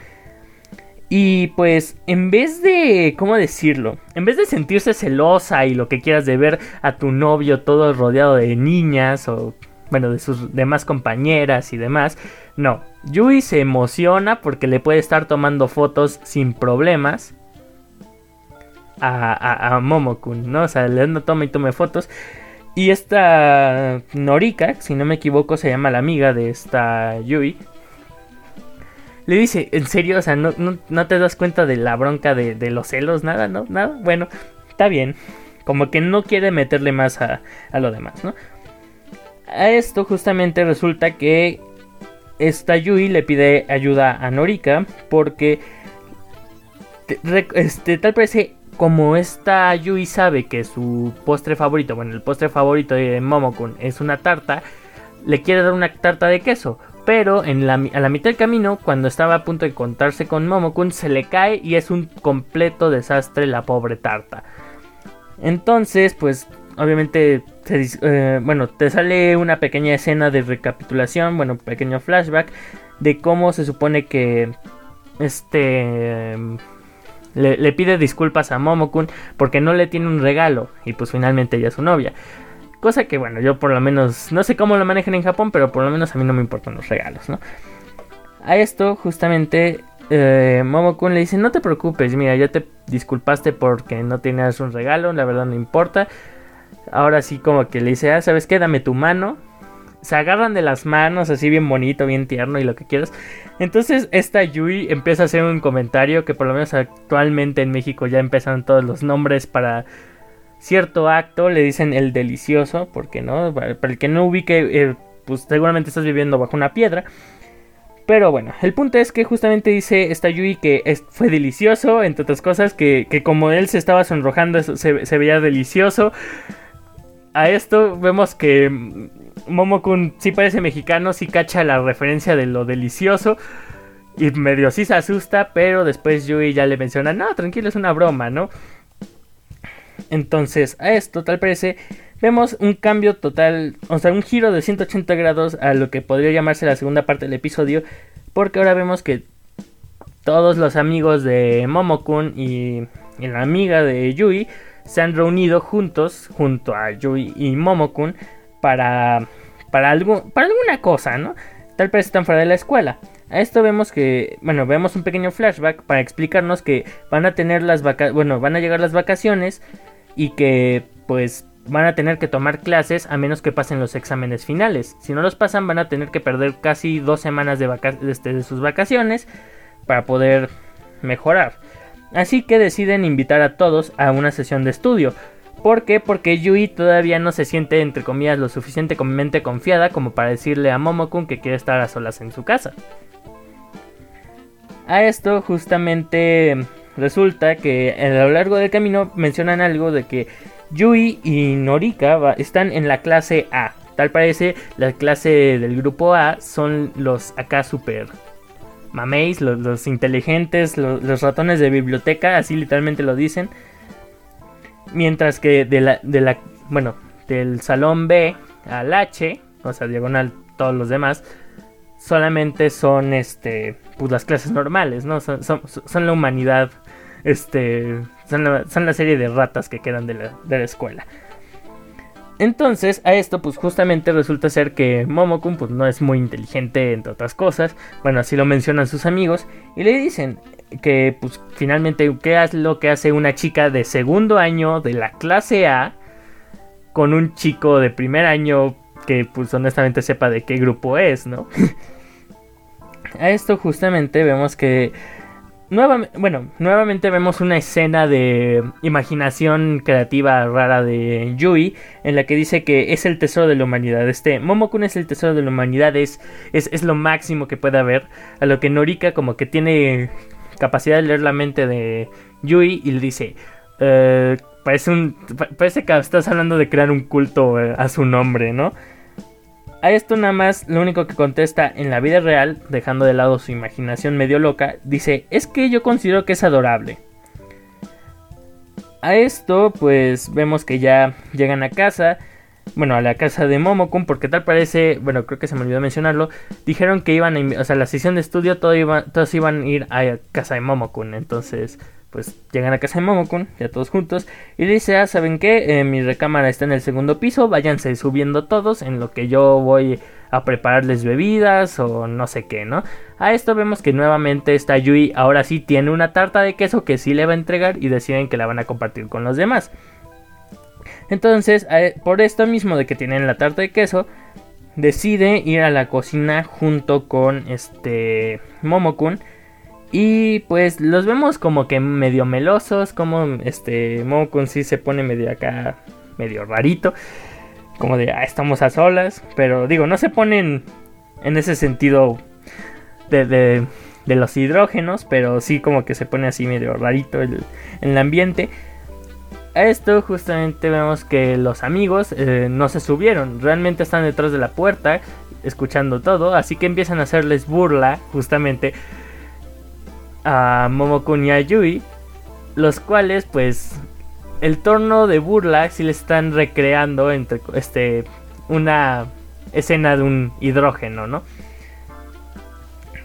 Y pues en vez de, ¿cómo decirlo? En vez de sentirse celosa y lo que quieras de ver a tu novio todo rodeado de niñas o, bueno, de sus demás compañeras y demás, no. Yui se emociona porque le puede estar tomando fotos sin problemas a, a, Momokun, ¿no? O sea, le ando toma y tome fotos. Y esta Norika, si no me equivoco, se llama la amiga de esta Yui. Le dice, ¿en serio? O sea, ¿no, no, te das cuenta de la bronca de, de, los celos? Nada, ¿no? Nada. Bueno, está bien. Como que no quiere meterle más a, a lo demás, ¿no? A esto justamente resulta que esta Yui le pide ayuda a Norika porque este, tal parece como esta Yui sabe que su postre favorito, bueno, el postre favorito de Momokun es una tarta, le quiere dar una tarta de queso. Pero a la mitad del camino, cuando estaba a punto de contarse con Momokun, se le cae y es un completo desastre la pobre tarta. Entonces, pues, obviamente, eh, bueno, te sale una pequeña escena de recapitulación, bueno, pequeño flashback de cómo se supone que este le, pide disculpas a Momokun porque no le tiene un regalo y pues finalmente ella es su novia. Cosa que bueno, yo por lo menos no sé cómo lo manejan en Japón, pero por lo menos a mí no me importan los regalos, ¿no? A esto justamente eh, Momokun le dice, no te preocupes, mira, ya te disculpaste porque no tenías un regalo, la verdad no importa. Ahora sí como que le dice, ah, ¿sabes qué? Dame tu mano se agarran de las manos así bien bonito, bien tierno y lo que quieras. Entonces esta Yui empieza a hacer un comentario que por lo menos actualmente en México ya empiezan todos los nombres para cierto acto, le dicen el delicioso, porque no, para el que no ubique, eh, pues seguramente estás viviendo bajo una piedra. Pero bueno, el punto es que justamente dice esta Yui que fue delicioso, entre otras cosas, que, como él se estaba sonrojando, se, se veía delicioso. A esto vemos que Momokun sí parece mexicano, sí cacha la referencia de lo delicioso. Y medio sí se asusta, pero después Yui ya le menciona, no, tranquilo, es una broma, ¿no? Entonces, a esto tal parece, vemos un cambio total, o sea, un giro de 180 grados a lo que podría llamarse la segunda parte del episodio, porque ahora vemos que todos los amigos de Momokun y, y la amiga de Yui se han reunido juntos, junto a Yui y Momokun, para, para, algo, para alguna cosa, ¿no? Tal vez están fuera de la escuela. A esto vemos que, bueno, vemos un pequeño flashback para explicarnos que van a tener las vacaciones, bueno, van a llegar las vacaciones y que pues van a tener que tomar clases a menos que pasen los exámenes finales. Si no los pasan van a tener que perder casi dos semanas de, este, de sus vacaciones para poder mejorar. Así que deciden invitar a todos a una sesión de estudio, ¿Por qué? Porque Yui todavía no se siente, entre comillas, lo suficientemente confiada como para decirle a Momokun que quiere estar a solas en su casa. A esto justamente resulta que a lo largo del camino mencionan algo de que Yui y Norika están en la clase A. Tal parece la clase del grupo A son los acá super mameis, los, inteligentes, los ratones de biblioteca, así literalmente lo dicen Mientras que de la, de la, bueno, del salón B al H, o sea, diagonal todos los demás, solamente son este pues las clases normales, ¿no? Son, la humanidad, este, son la, serie de ratas que quedan de la, de la escuela. Entonces, a esto, pues justamente resulta ser que Momokun pues, no es muy inteligente, entre otras cosas. Bueno, así lo mencionan sus amigos. Y le dicen que, pues, finalmente, ¿qué es lo que hace una chica de segundo año de la clase A con un chico de primer año que, pues, honestamente sepa de qué grupo es, ¿no? a esto, justamente, vemos que bueno, nuevamente vemos una escena de imaginación creativa rara de Yui en la que dice que es el tesoro de la humanidad. Este Momokun es el tesoro de la humanidad, es, es, lo máximo que puede haber. A lo que Norika como que tiene capacidad de leer la mente de Yui y le dice, eh, parece, un, parece que estás hablando de crear un culto eh, a su nombre, ¿no? A esto nada más lo único que contesta en la vida real, dejando de lado su imaginación medio loca, dice, es que yo considero que es adorable. A esto pues vemos que ya llegan a casa, bueno, a la casa de Momokun, porque tal parece, bueno, creo que se me olvidó mencionarlo, dijeron que iban a, o sea, la sesión de estudio todos iban a ir a casa de Momokun, entonces pues llegan a casa de Momokun, ya todos juntos, y dice, ah, ¿saben qué? Eh, mi recámara está en el segundo piso, váyanse subiendo todos en lo que yo voy a prepararles bebidas o no sé qué, ¿no? A esto vemos que nuevamente esta Yui ahora sí tiene una tarta de queso que sí le va a entregar y deciden que la van a compartir con los demás. Entonces, por esto mismo de que tienen la tarta de queso, decide ir a la cocina junto con este Momokun y pues los vemos como que medio melosos, como este Momokun sí se pone medio acá, medio rarito, como de, ah, estamos a solas, pero digo, no se ponen en ese sentido de, de, los hidrógenos, pero sí como que se pone así medio rarito el, el ambiente. A esto justamente vemos que los amigos eh, no se subieron, realmente están detrás de la puerta escuchando todo, así que empiezan a hacerles burla justamente a Momokun y a Yui, los cuales pues el torno de burla si le están recreando entre este una escena de un hidrógeno, ¿no?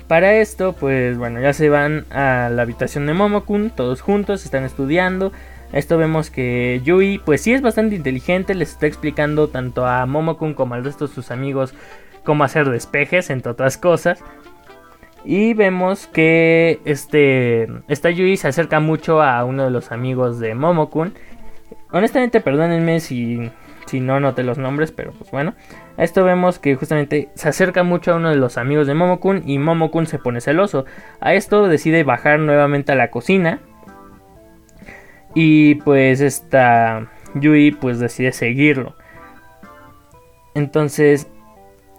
Para esto, pues bueno, ya se van a la habitación de Momokun, todos juntos, están estudiando. Esto vemos que Yui, pues sí es bastante inteligente, les está explicando tanto a Momokun como al resto de sus amigos cómo hacer despejes, entre otras cosas. Y vemos que este, esta Yui se acerca mucho a uno de los amigos de Momokun. Honestamente, perdónenme si, si no noté los nombres, pero pues bueno. A esto vemos que justamente se acerca mucho a uno de los amigos de Momokun y Momokun se pone celoso. A esto decide bajar nuevamente a la cocina. Y pues esta Yui pues decide seguirlo. Entonces,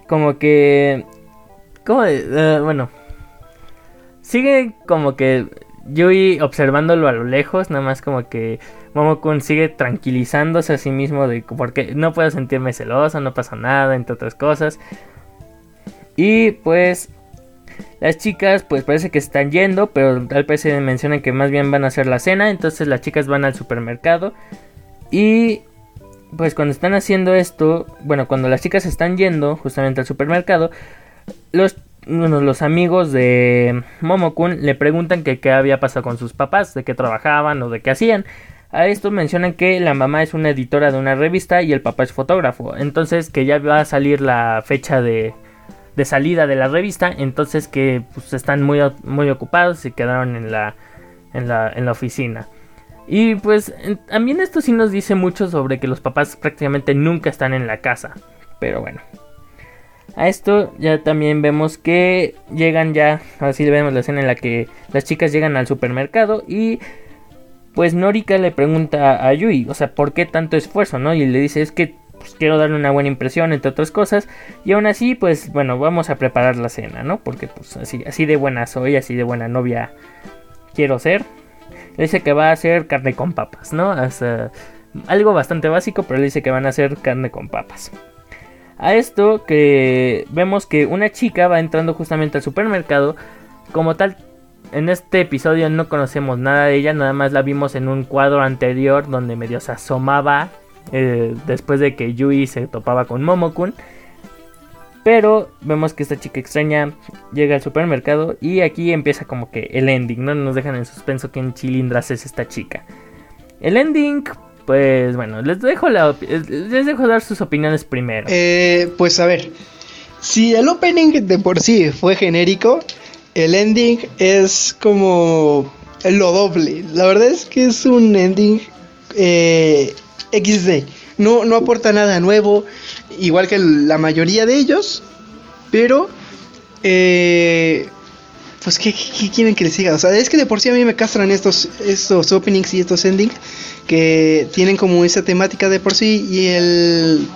como que... Como de, uh, bueno, sigue como que Yui observándolo a lo lejos, nada más como que Momokun sigue tranquilizándose a sí mismo de porque no puedo sentirme celoso, no pasa nada, entre otras cosas. Y pues las chicas pues parece que están yendo, pero vez se mencionan que más bien van a hacer la cena, entonces las chicas van al supermercado y pues cuando están haciendo esto, bueno, cuando las chicas están yendo justamente al supermercado, los bueno, los amigos de Momokun le preguntan que qué había pasado con sus papás, de qué trabajaban o de qué hacían. A esto mencionan que la mamá es una editora de una revista y el papá es fotógrafo. Entonces que ya va a salir la fecha de, de salida de la revista. Entonces que pues, están muy, muy ocupados y quedaron en la, en la, en la oficina. Y pues también esto sí nos dice mucho sobre que los papás prácticamente nunca están en la casa. Pero bueno. A esto ya también vemos que llegan ya, así vemos la escena en la que las chicas llegan al supermercado y pues Norika le pregunta a Yui, o sea, ¿por qué tanto esfuerzo, no? Y le dice, es que pues, quiero darle una buena impresión, entre otras cosas. Y aún así, pues bueno, vamos a preparar la cena, ¿no? Porque pues así, así de buena soy, así de buena novia quiero ser. Le dice que va a hacer carne con papas, ¿no? Algo bastante básico, pero le dice que van a hacer carne con papas. A esto que vemos que una chica va entrando justamente al supermercado. Como tal, en este episodio no conocemos nada de ella, nada más la vimos en un cuadro anterior donde medio se asomaba eh, después de que Yui se topaba con Momokun. Pero vemos que esta chica extraña llega al supermercado y aquí empieza como que el ending, ¿no? Nos dejan en suspenso que en chilindras es esta chica. El ending, pues bueno, les dejo, la les dejo dar sus opiniones primero. Eh, pues a ver, si el opening de por sí fue genérico, el ending es como lo doble. La verdad es que es un ending eh, XD. No, no aporta nada nuevo, igual que la mayoría de ellos, pero... Eh, pues ¿qué, quieren que les siga? O sea, es que de por sí a mí me castran estos, estos openings y estos endings que tienen como esa temática de por sí y el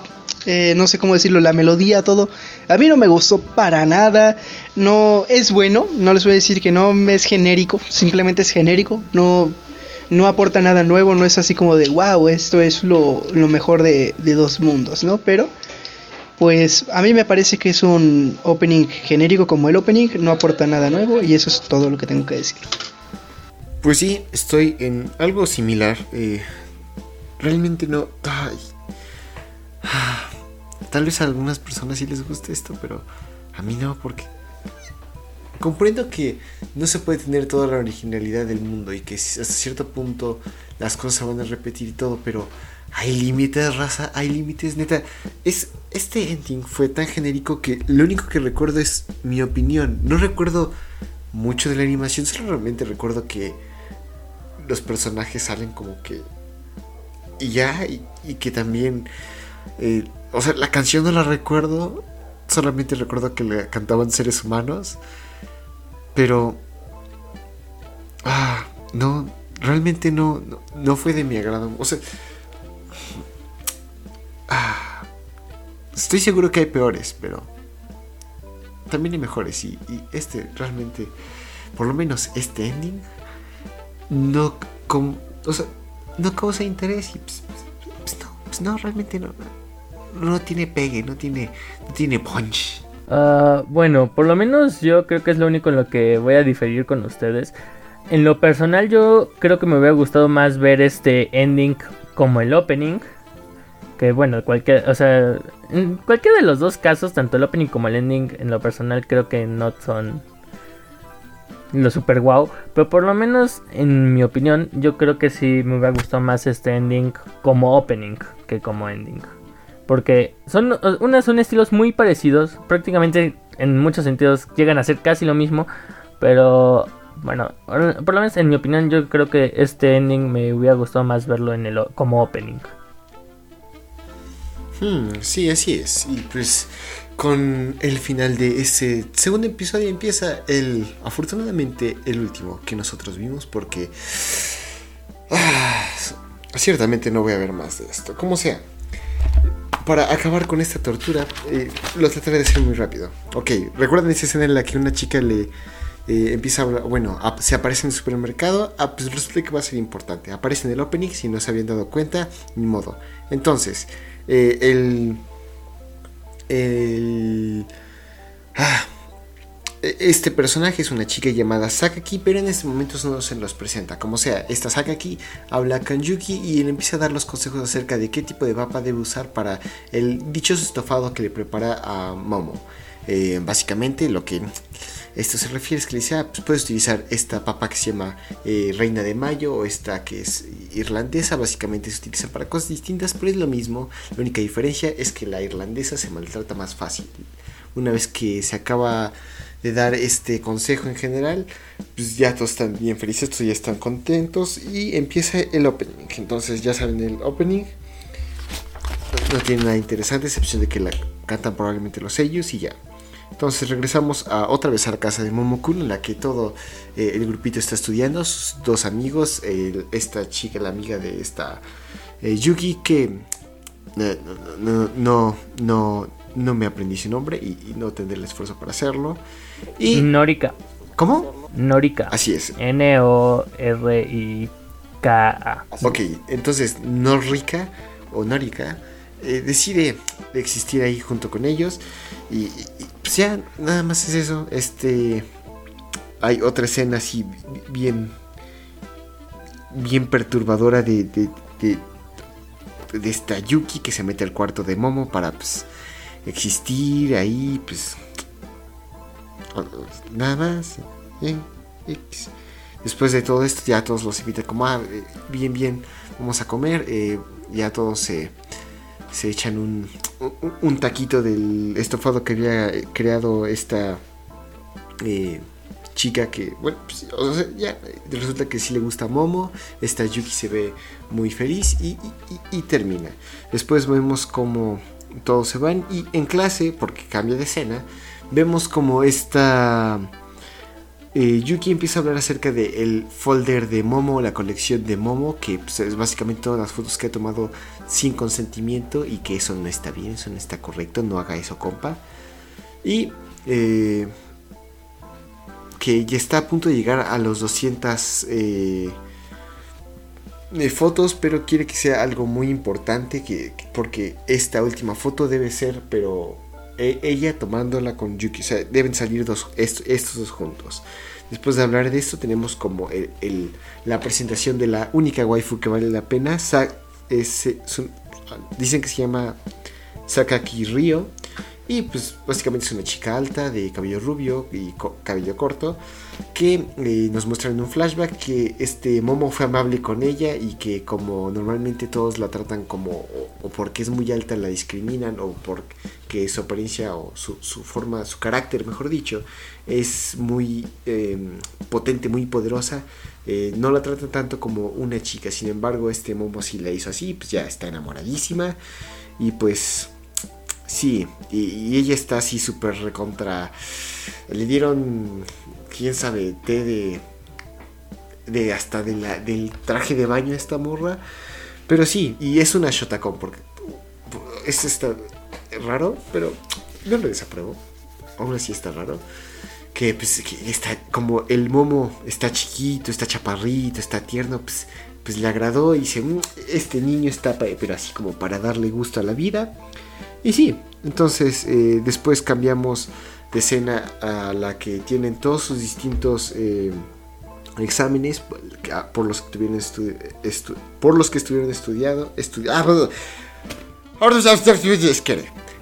eh, no sé cómo decirlo, la melodía, todo. A mí no me gustó para nada. No es bueno, no les voy a decir que no es genérico, simplemente es genérico. No, no aporta nada nuevo, no es así como de wow, esto es lo, mejor de, de, dos mundos, ¿no? Pero, pues a mí me parece que es un opening genérico como el opening, no aporta nada nuevo y eso es todo lo que tengo que decir. Pues sí, estoy en algo similar. Eh, realmente no. Ay. Tal vez a algunas personas sí les guste esto, pero a mí no, porque comprendo que no se puede tener toda la originalidad del mundo y que hasta cierto punto las cosas se van a repetir y todo, pero hay límites, raza, hay límites, neta. Es, este ending fue tan genérico que lo único que recuerdo es mi opinión. No recuerdo mucho de la animación, solo realmente recuerdo que los personajes salen como que... Y ya, y, que también... Eh, o sea, la canción no la recuerdo. Solamente recuerdo que le cantaban seres humanos. Pero. Ah, no. Realmente no, no, fue de mi agrado. O sea. Ah, estoy seguro que hay peores, pero. También hay mejores. Y, este realmente. Por lo menos este ending. No. o sea, no causa interés. Y pues, pues, no, pues no, realmente no no tiene pegue, no tiene, no tiene punch. Uh, bueno, por lo menos yo creo que es lo único en lo que voy a diferir con ustedes. En lo personal yo creo que me hubiera gustado más ver este ending como el opening. Que bueno, cualquier, o sea, en cualquiera de los dos casos, tanto el opening como el ending, en lo personal creo que no son lo super wow. Pero por lo menos, en mi opinión, yo creo que sí me hubiera gustado más este ending como opening que como ending. Porque son, son estilos muy parecidos, prácticamente en muchos sentidos llegan a ser casi lo mismo, pero bueno, por lo menos en mi opinión yo creo que este ending me hubiera gustado más verlo en el como opening. Hmm, sí, así es. Y pues con el final de ese segundo episodio empieza el, afortunadamente, el último que nosotros vimos porque... Ah, ciertamente no voy a ver más de esto. Como sea, para acabar con esta tortura, eh, lo trataré de hacer muy rápido. Ok, recuerdan esa escena en la que una chica le eh, empieza a hablar, bueno, se aparece en el supermercado, ah, pues resulta que va a ser importante. Aparece en el opening, si no se habían dado cuenta, ni modo. Entonces, eh, el... El... Ah, e, este personaje es una chica llamada Sakaki, pero en este momento no se los presenta. Como sea, esta Sakaki habla con Yuki y él empieza a dar los consejos acerca de qué tipo de papa debe usar para el dichoso estofado que le prepara a Momo. Eh, básicamente lo que esto se refiere es que le dice, ah, pues puedes utilizar esta papa que se llama eh, Reina de Mayo o esta que es irlandesa, básicamente se utiliza para cosas distintas, pero es lo mismo, la única diferencia es que la irlandesa se maltrata más fácil. Una vez que se acaba de dar este consejo en general, pues ya todos están bien felices, todos ya están contentos y empieza el opening. Entonces ya saben el opening. No tiene nada interesante, excepción de que la cantan probablemente los sellos y ya. Entonces regresamos a, otra vez a la casa de Momokun, en la que todo eh, el grupito está estudiando, sus dos amigos, esta chica, la amiga de esta eh, Yuki, que eh, no, no, no, no, me aprendí su nombre y, no tendré el esfuerzo para hacerlo. Y... Norika. ¿Cómo? Norika. Así es. N-O-R-I-K-A. Ok, entonces Norika o Norika eh, decide existir ahí junto con ellos. Y, pues ya, nada más es eso. Este. Hay otra escena así bien. Bien perturbadora de, de, de, de esta Yuki que se mete al cuarto de Momo para pues existir ahí, pues nada más. eh. Después de todo esto ya todos los invita como, ah, eh, bien, bien, vamos a comer. eh, ya todos se, se echan un, un, taquito del estofado que había creado esta eh, chica que, bueno, pues, ya resulta que sí le gusta Momo. Esta Yuki se ve muy feliz y, y- y- y termina. Después vemos como todos se van y en clase, porque cambia de escena, vemos como esta eh, Yuki empieza a hablar acerca del folder de Momo, la colección de Momo, que pues, es básicamente todas las fotos que ha tomado sin consentimiento y que eso no está bien, eso no está correcto, no haga eso, compa. Y eh, que ya está a punto de llegar a los 200 eh, eh, fotos, pero quiere que sea algo muy importante, que, que- porque esta última foto debe ser, pero e- ella tomándola con Yuki, o sea, deben salir estos dos juntos. Después de hablar de esto, tenemos como la presentación de la única waifu que vale la pena. Sa- dicen que se llama Sakaki Ryo. Y pues básicamente es una chica alta de cabello rubio y cabello corto que eh, nos muestran en un flashback que este Momo fue amable con ella y que como normalmente todos la tratan como o, porque es muy alta la discriminan o porque su apariencia o su, forma, su carácter mejor dicho, es muy eh, potente, muy poderosa, eh, no la tratan tanto como una chica, sin embargo este Momo sí la hizo así, pues ya está enamoradísima y pues... Sí, y, ella está así súper recontra. Le dieron, quién sabe, té de. de hasta del traje de baño a esta morra. Pero sí, y es una Shotacon, porque. Es está raro, pero no lo desapruebo. Aún así está raro. Que pues está como el momo está chiquito, está chaparrito, está tierno, pues, pues le agradó y dice, "Mm, este niño está, pero así como para darle gusto a la vida. Y sí, entonces eh, después cambiamos de escena a la que tienen todos sus distintos eh, exámenes por los que estu- estu- estuvieron estudiado estudi ah,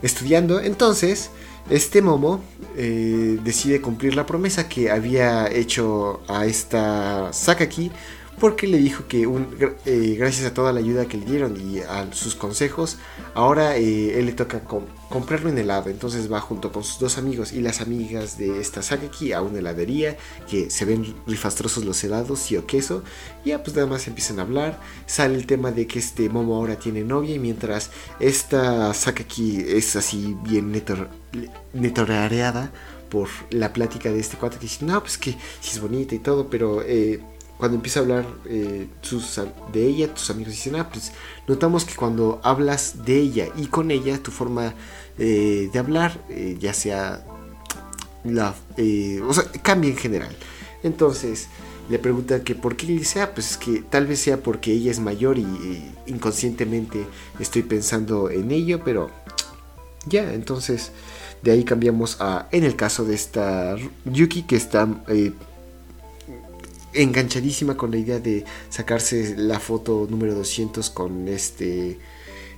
estudiando. Entonces este momo eh, decide cumplir la promesa que había hecho a esta Sakaki porque le dijo que eh, gracias a toda la ayuda que le dieron y a sus consejos, ahora eh, él le toca com- comprarle un helado. Entonces va junto con sus dos amigos y las amigas de esta Sakaki a una heladería que se ven rifastrosos los helados, sí o queso. Y ya pues nada más empiezan a hablar. Sale el tema de que este Momo ahora tiene novia y mientras esta Sakaki es así bien netor- netoreada por la plática de este cuate que dice, no, pues que sí es bonita y todo, pero... eh, cuando empieza a hablar eh, de ella, tus amigos dicen, ah, pues notamos que cuando hablas de ella y con ella, tu forma eh, de hablar, eh, ya sea la, o sea, cambia en general. Entonces le pregunta que por qué y dice, ah, pues es que tal vez sea porque ella es mayor y, inconscientemente estoy pensando en ello, pero ya, entonces de ahí cambiamos a, en el caso de esta Yuki que está enganchadísima con la idea de sacarse la foto número 200 con este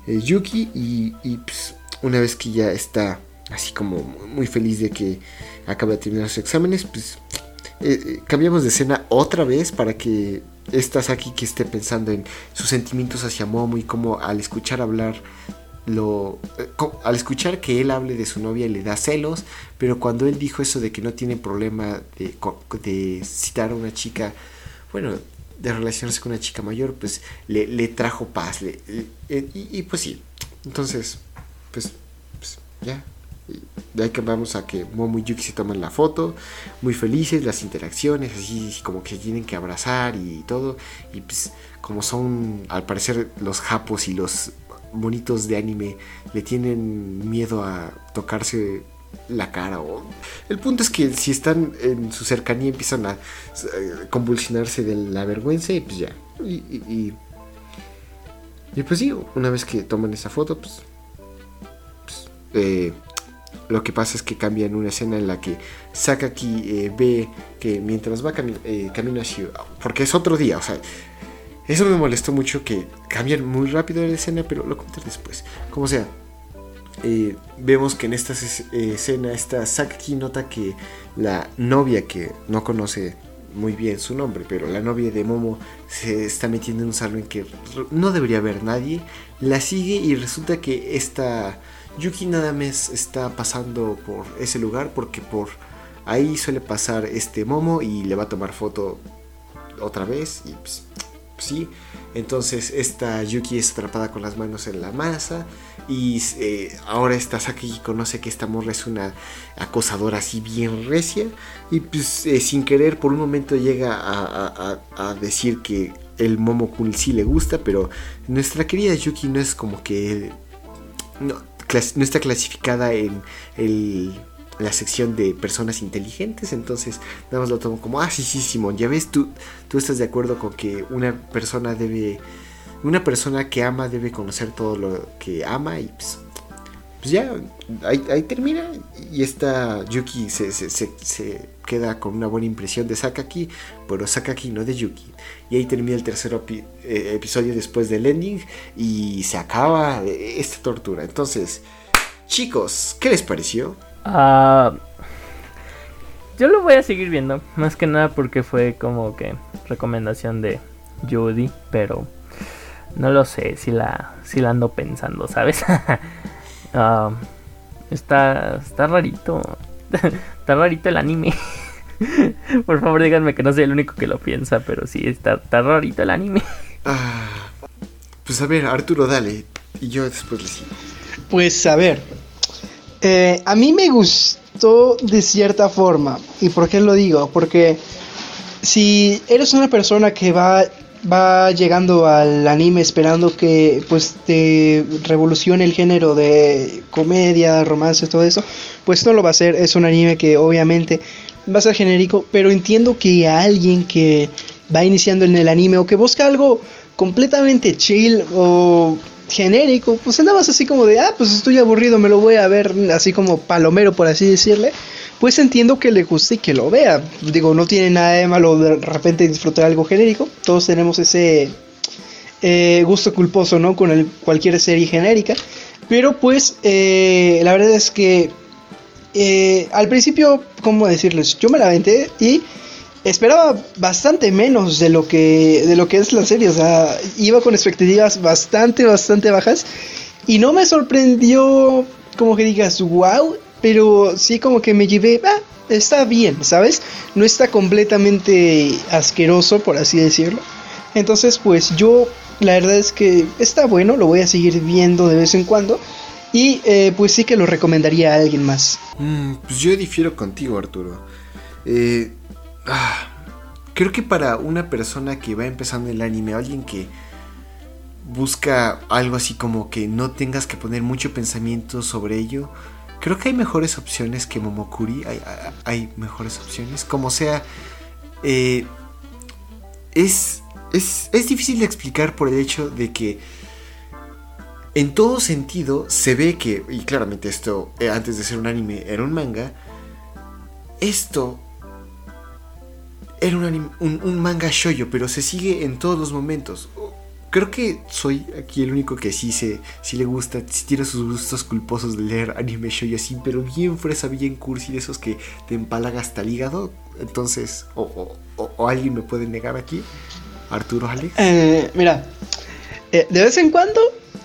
eh, Yuki y, pues, una vez que ya está así como muy feliz de que acaba de terminar sus exámenes, pues eh, eh, cambiamos de escena otra vez para que esta Saki que esté pensando en sus sentimientos hacia Momo y como al escuchar hablar lo eh, al escuchar que él hable de su novia le da celos, pero cuando él dijo eso de que no tiene problema de, citar a una chica, bueno, de relacionarse con una chica mayor, pues le, trajo paz, eh, y, pues sí, entonces, pues, pues, ya, de ahí que vamos a que Momo y Yuki se toman la foto, muy felices, las interacciones, así como que se tienen que abrazar y todo, y pues como son al parecer los japos y los monitos de anime le tienen miedo a tocarse la cara o el punto es que si están en su cercanía empiezan a eh, convulsionarse de la vergüenza y pues ya y, y, y- y pues sí una vez que toman esa foto pues, pues, eh, lo que pasa es que cambia en una escena en la que Sakaki eh, ve que mientras va cami- eh, porque es otro día o sea eso me molestó mucho que cambian muy rápido la escena, pero lo contaré después. Como sea, eh, vemos que en esta es- eh, escena esta Sakaki nota que la novia que no conoce muy bien su nombre, pero la novia de Momo se está metiendo en un salón que no debería haber nadie, la sigue y resulta que esta Yuki nada más está pasando por ese lugar porque por ahí suele pasar este Momo y le va a tomar foto otra vez y pues, sí. Entonces esta Yuki es atrapada con las manos en la masa y eh, ahora esta Saki conoce que esta morra es una acosadora así bien recia y pues eh, sin querer por un momento llega a, decir que el Momokun sí le gusta, pero nuestra querida Yuki no es como que no, no está clasificada en el- la sección de personas inteligentes, entonces nada más lo tomo como, ah, sí, sí, Simón, ya ves, tú, tú estás de acuerdo con que una persona debe, una persona que ama debe conocer todo lo que ama y pues, pues ya, ahí, termina y esta Yuki se, se- se- queda con una buena impresión de Sakaki, pero Sakaki no de Yuki. Y ahí termina el tercer eh, episodio después del ending y se acaba eh, esta tortura. Entonces, chicos, ¿qué les pareció? Ah, yo lo voy a seguir viendo, más que nada porque fue como que recomendación de Judy, pero no lo sé si la, si la ando pensando, ¿sabes? Ah, está, está rarito, está rarito el anime. Por favor díganme que no soy el único que lo piensa, pero sí, está, está rarito el anime. Ah, pues a ver, Arturo, dale. Y yo después le sigo. Pues a ver, eh, a mí me gustó de cierta forma. ¿Y por qué lo digo? Porque si eres una persona que va, va llegando al anime esperando que pues te revolucione el género de comedia, romance, todo eso, pues no lo va a hacer. Es un anime que obviamente va a ser genérico, pero entiendo que a alguien que va iniciando en el anime o que busca algo completamente chill o genérico, pues más así como de, ah, pues estoy aburrido, me lo voy a ver así como palomero, por así decirle, pues entiendo que le guste y que lo vea. Digo, no tiene nada de malo de repente disfrutar algo genérico, todos tenemos ese eh, gusto culposo, ¿no? Con cualquier serie genérica, pero pues eh, la verdad es que eh, al principio, ¿cómo decirles? Yo me la aventé y esperaba bastante menos de lo que de lo que es la serie, o sea, iba con expectativas bastante bastante bajas y no me sorprendió como que digas, "Wow", pero sí como que me llevé, ah, está bien, ¿sabes? No está completamente asqueroso, por así decirlo. Entonces, pues yo la verdad es que está bueno, lo voy a seguir viendo de vez en cuando y eh, pues sí que lo recomendaría a alguien más. Mm, pues yo difiero contigo, Arturo. Eh, ah, creo que para una persona que va empezando el anime, alguien que busca algo así como que no tengas que poner mucho pensamiento sobre ello, creo que hay mejores opciones que Momokuri. Hay, hay- mejores opciones. Como sea, eh, es, es, es difícil de explicar por el hecho de que en todo sentido se ve que, y claramente esto eh, antes de ser un anime era un manga, esto era un, anim- un, un manga shoyo, pero se sigue en todos los momentos. Creo que soy aquí el único que sí, se, sí le gusta, sí tiene sus gustos culposos de leer anime shoyo así, pero bien fresa, bien cursi, de esos que te empalaga hasta el hígado. Entonces, o, o- o- o alguien me puede negar aquí, Arturo Alex. Eh, mira, eh, de vez en cuando,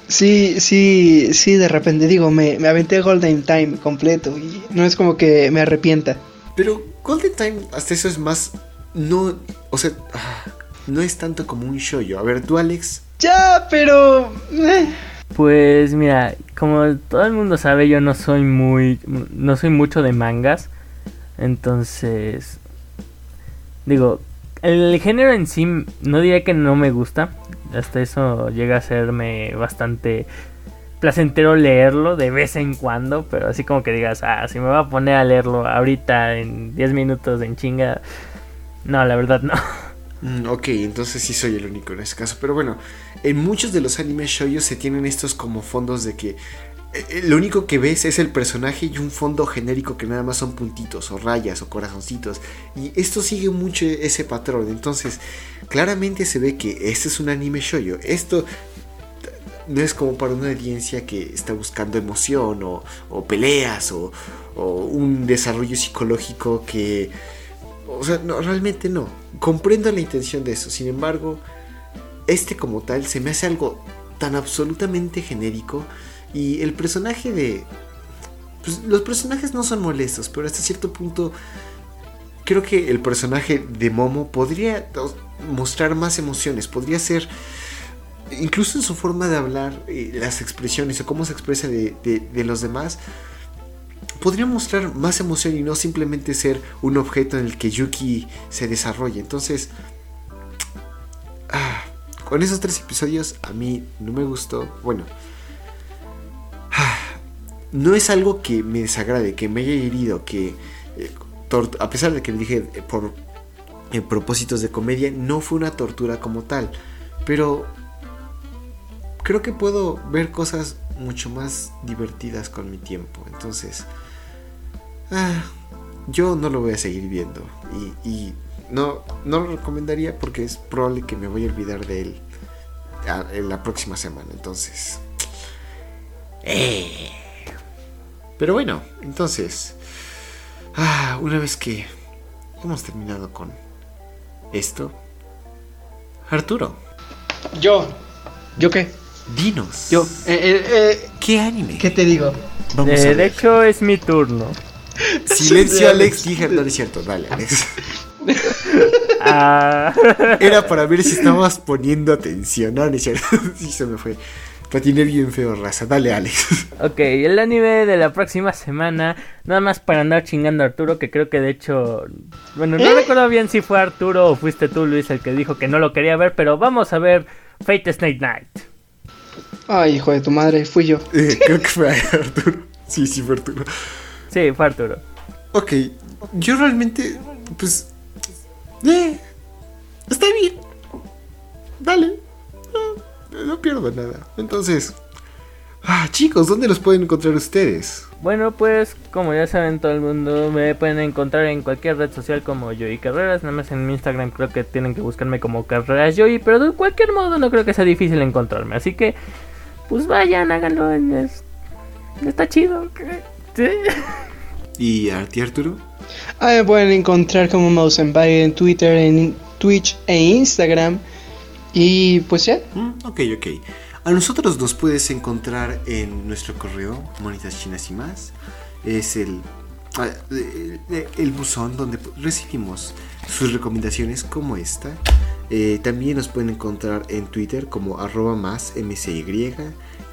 sí, sí, sí, de repente digo, me, me aventé Golden Time completo y no es como que me arrepienta. Pero Golden Time, hasta eso es más. No. O sea. ah, No es tanto como un shoyo. A ver, tú, Alex. Ya, pero... eh, Pues mira, como todo el mundo sabe, yo no soy muy, no soy mucho de mangas, entonces, digo, el género en sí no diría que no me gusta, hasta eso llega a serme bastante placentero leerlo de vez en cuando, pero así como que digas, ah, si me voy a poner a leerlo ahorita en 10 minutos en chinga, no, la verdad no. Mm, ok, entonces sí soy el único en ese caso. Pero bueno, en muchos de los animes shoyos se tienen estos como fondos de que. eh, eh, Lo único que ves es el personaje y un fondo genérico que nada más son puntitos o rayas o corazoncitos. Y esto sigue mucho ese patrón. Entonces, claramente se ve que este es un anime shoyo. Esto no es como para una audiencia que está buscando emoción o, o peleas o, o un desarrollo psicológico que... O sea, no, realmente no. Comprendo la intención de eso. Sin embargo, este como tal se me hace algo tan absolutamente genérico. Y el personaje de... Pues, los personajes no son molestos, pero hasta cierto punto creo que el personaje de Momo podría mostrar más emociones, podría ser, incluso en su forma de hablar, eh, las expresiones o cómo se expresa de, de, los demás, podría mostrar más emoción y no simplemente ser un objeto en el que Yuki se desarrolle. Entonces, ah, con esos tres episodios a mí no me gustó. Bueno, ah, no es algo que me desagrade, que me haya herido, que eh, a pesar de que le dije eh, por propósitos de comedia, no fue una tortura como tal. Pero creo que puedo ver cosas mucho más divertidas con mi tiempo. Entonces, ah, yo no lo voy a seguir viendo. Y, no, no lo recomendaría porque es probable que me voy a olvidar de él en la próxima semana. Entonces... Eh. Pero bueno, entonces... Ah, una vez que hemos terminado con esto, Arturo. Yo. ¿Yo qué? Dinos. Yo. Eh, eh, eh, ¿Qué anime? ¿Qué te digo? Vamos de, hecho, es mi turno. Silencio, Alex. Dije, no es cierto. Dale, Alex. Ah. Era para ver si estabas poniendo atención. No, no es cierto. Sí, se me fue. Patiné bien feo, raza. Dale, Alex. Ok, el anime de la próxima semana. Nada más para andar chingando a Arturo, que creo que de hecho. Bueno, no ¿Eh? recuerdo bien si fue Arturo o fuiste tú, Luis, el que dijo que no lo quería ver, pero vamos a ver Fate Snake Night. Ay, hijo de tu madre, fui yo. Eh, creo que fue Arturo. Sí, sí, fue Arturo. Sí, fue Arturo. Ok, yo realmente. Pues. Eh, está bien. Dale no pierdo nada. Entonces, ah, chicos, ¿dónde los pueden encontrar ustedes? Bueno, pues como ya saben todo el mundo, me pueden encontrar en cualquier red social como Joey Carreras. Nada más en mi Instagram creo que tienen que buscarme como Carreras Joey, pero de cualquier modo no creo que sea difícil encontrarme. Así que, pues vayan, háganlo. está chido. ¿Y a ti, Arturo? Ah, me pueden encontrar como Mouse en Twitter, en Twitch e Instagram. Y pues ya. Mm, ok, ok. A nosotros nos puedes encontrar en nuestro correo, Monitas Chinas y más. Es el, ah, el, buzón donde recibimos sus recomendaciones como esta. Eh, también nos pueden encontrar en Twitter como arroba más mcy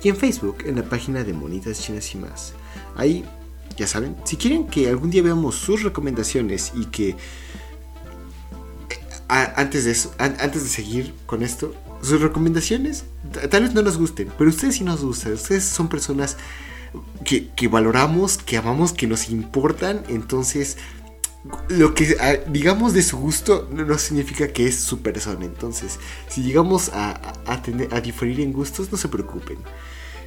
y en Facebook en la página de Monitas Chinas y más. Ahí, ya saben, si quieren que algún día veamos sus recomendaciones y que antes de eso, antes de seguir con esto, sus recomendaciones tal vez no nos gusten, pero ustedes sí nos gustan. Ustedes son personas que, valoramos, que amamos, que nos importan. Entonces, lo que digamos de su gusto no, significa que es su persona. Entonces, si llegamos a, a diferir en gustos, no se preocupen.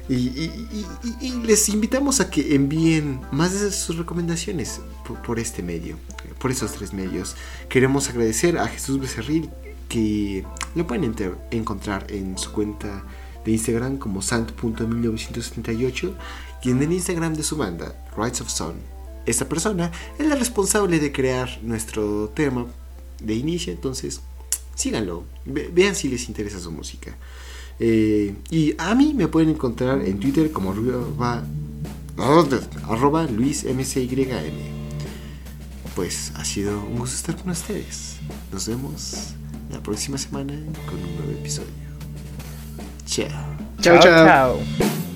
Y, les invitamos a que envíen más de sus recomendaciones por, este medio, por esos tres medios. Queremos agradecer a Jesús Becerril que lo pueden encontrar en su cuenta de Instagram como sant.1978 y en el Instagram de su banda, Rights of Sun. Esta persona es la responsable de crear nuestro tema de inicio, entonces síganlo, vean si les interesa su música. Eh, y a mí me pueden encontrar en Twitter como arroba, arroba luismcym. Pues ha sido un gusto estar con ustedes. Nos vemos la próxima semana con un nuevo episodio. Chao. Chao, chao. chao.